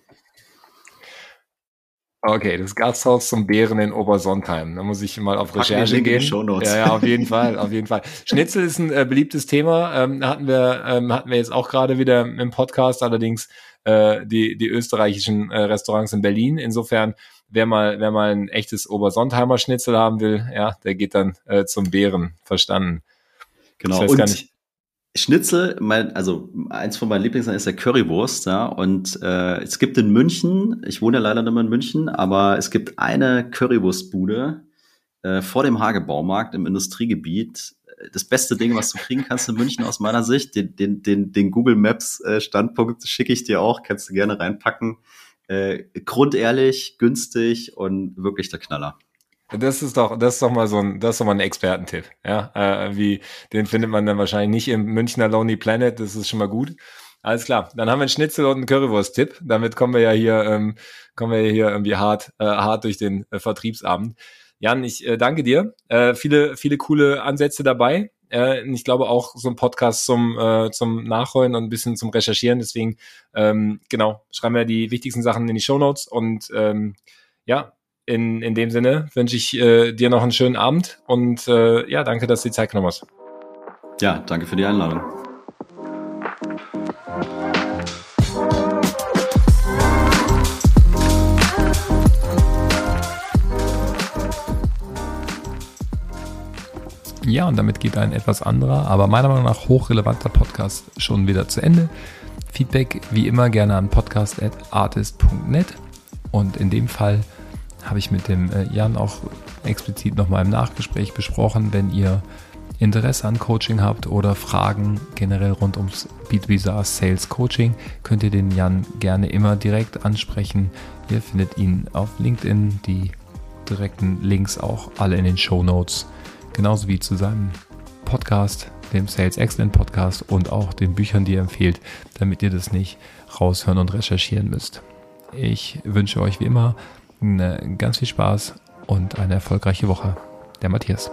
Okay, das Gasthaus zum Bären in Obersontheim. Da muss ich mal auf Recherche gehen. Ja, ja, auf jeden Fall, auf jeden Fall. Schnitzel ist ein äh, beliebtes Thema. Ähm, hatten wir, ähm, hatten wir jetzt auch gerade wieder im Podcast. Allerdings äh, die die österreichischen äh, Restaurants in Berlin. Insofern, wer mal wer mal ein echtes Obersontheimer Schnitzel haben will, ja, der geht dann äh, zum Bären. Verstanden. Genau. Ich weiß gar nicht. Schnitzel, mein, also eins von meinen Lieblingsessen ist der Currywurst, ja. Und äh, es gibt in München, ich wohne ja leider nicht mehr in München, aber es gibt eine Currywurstbude äh, vor dem Hagebaumarkt im Industriegebiet. Das beste Ding, was du kriegen kannst in München aus meiner Sicht, den, den, den, den Google Maps äh, Standpunkt schicke ich dir auch, kannst du gerne reinpacken. Äh, grundehrlich, günstig und wirklich der Knaller. Das ist doch, das ist doch mal so ein, das ist doch mal ein Expertentipp. Ja, äh, wie, den findet man dann wahrscheinlich nicht im Münchner Lonely Planet. Das ist schon mal gut. Alles klar. Dann haben wir einen Schnitzel und einen Currywurst-Tipp. Damit kommen wir ja hier, ähm, kommen wir hier irgendwie hart, äh, hart durch den äh, Vertriebsabend. Jan, ich äh, danke dir. Äh, viele, viele coole Ansätze dabei. Äh, ich glaube auch so ein Podcast zum, äh, zum Nachholen und ein bisschen zum Recherchieren. Deswegen, ähm, genau, schreiben wir die wichtigsten Sachen in die Show Notes und ähm, ja, in, in dem Sinne wünsche ich äh, dir noch einen schönen Abend und äh, ja, danke, dass du die Zeit genommen hast. Ja, danke für die Einladung. Ja, und damit geht ein etwas anderer, aber meiner Meinung nach hochrelevanter Podcast schon wieder zu Ende. Feedback wie immer gerne an podcast.artist.net und in dem Fall habe ich mit dem äh, Jan auch explizit nochmal im Nachgespräch besprochen. Wenn ihr Interesse an Coaching habt oder Fragen generell rund ums B2B SaaS Sales Coaching, könnt ihr den Jan gerne immer direkt ansprechen. Ihr findet ihn auf LinkedIn, die direkten Links auch alle in den Show Notes, genauso wie zu seinem Podcast, dem Sales Excellent Podcast und auch den Büchern, die er empfiehlt, damit ihr das nicht raushören und recherchieren müsst. Ich wünsche euch wie immer ganz viel Spaß und eine erfolgreiche Woche. Der Matthias.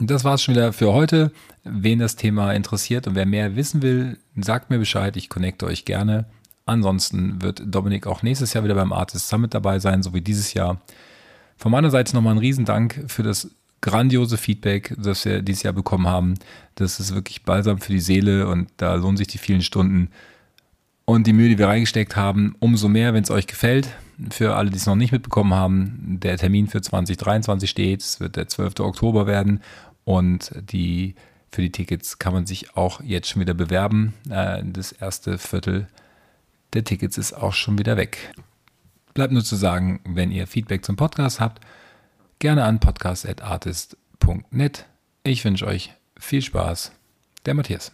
Das war's schon wieder für heute. Wen das Thema interessiert und wer mehr wissen will, sagt mir Bescheid. Ich connecte euch gerne. Ansonsten wird Dominik auch nächstes Jahr wieder beim Artist Summit dabei sein, so wie dieses Jahr. Von meiner Seite nochmal ein Riesendank für das grandiose Feedback, das wir dieses Jahr bekommen haben. Das ist wirklich balsam für die Seele und da lohnen sich die vielen Stunden und die Mühe, die wir reingesteckt haben. Umso mehr, wenn es euch gefällt. Für alle, die es noch nicht mitbekommen haben, der Termin für 2023 steht. Es wird der 12. Oktober werden und die, für die Tickets kann man sich auch jetzt schon wieder bewerben. Äh, das erste Viertel der Tickets ist auch schon wieder weg. Bleibt nur zu sagen, wenn ihr Feedback zum Podcast habt, gerne an podcast.artist.net. Ich wünsche euch viel Spaß. Der Matthias.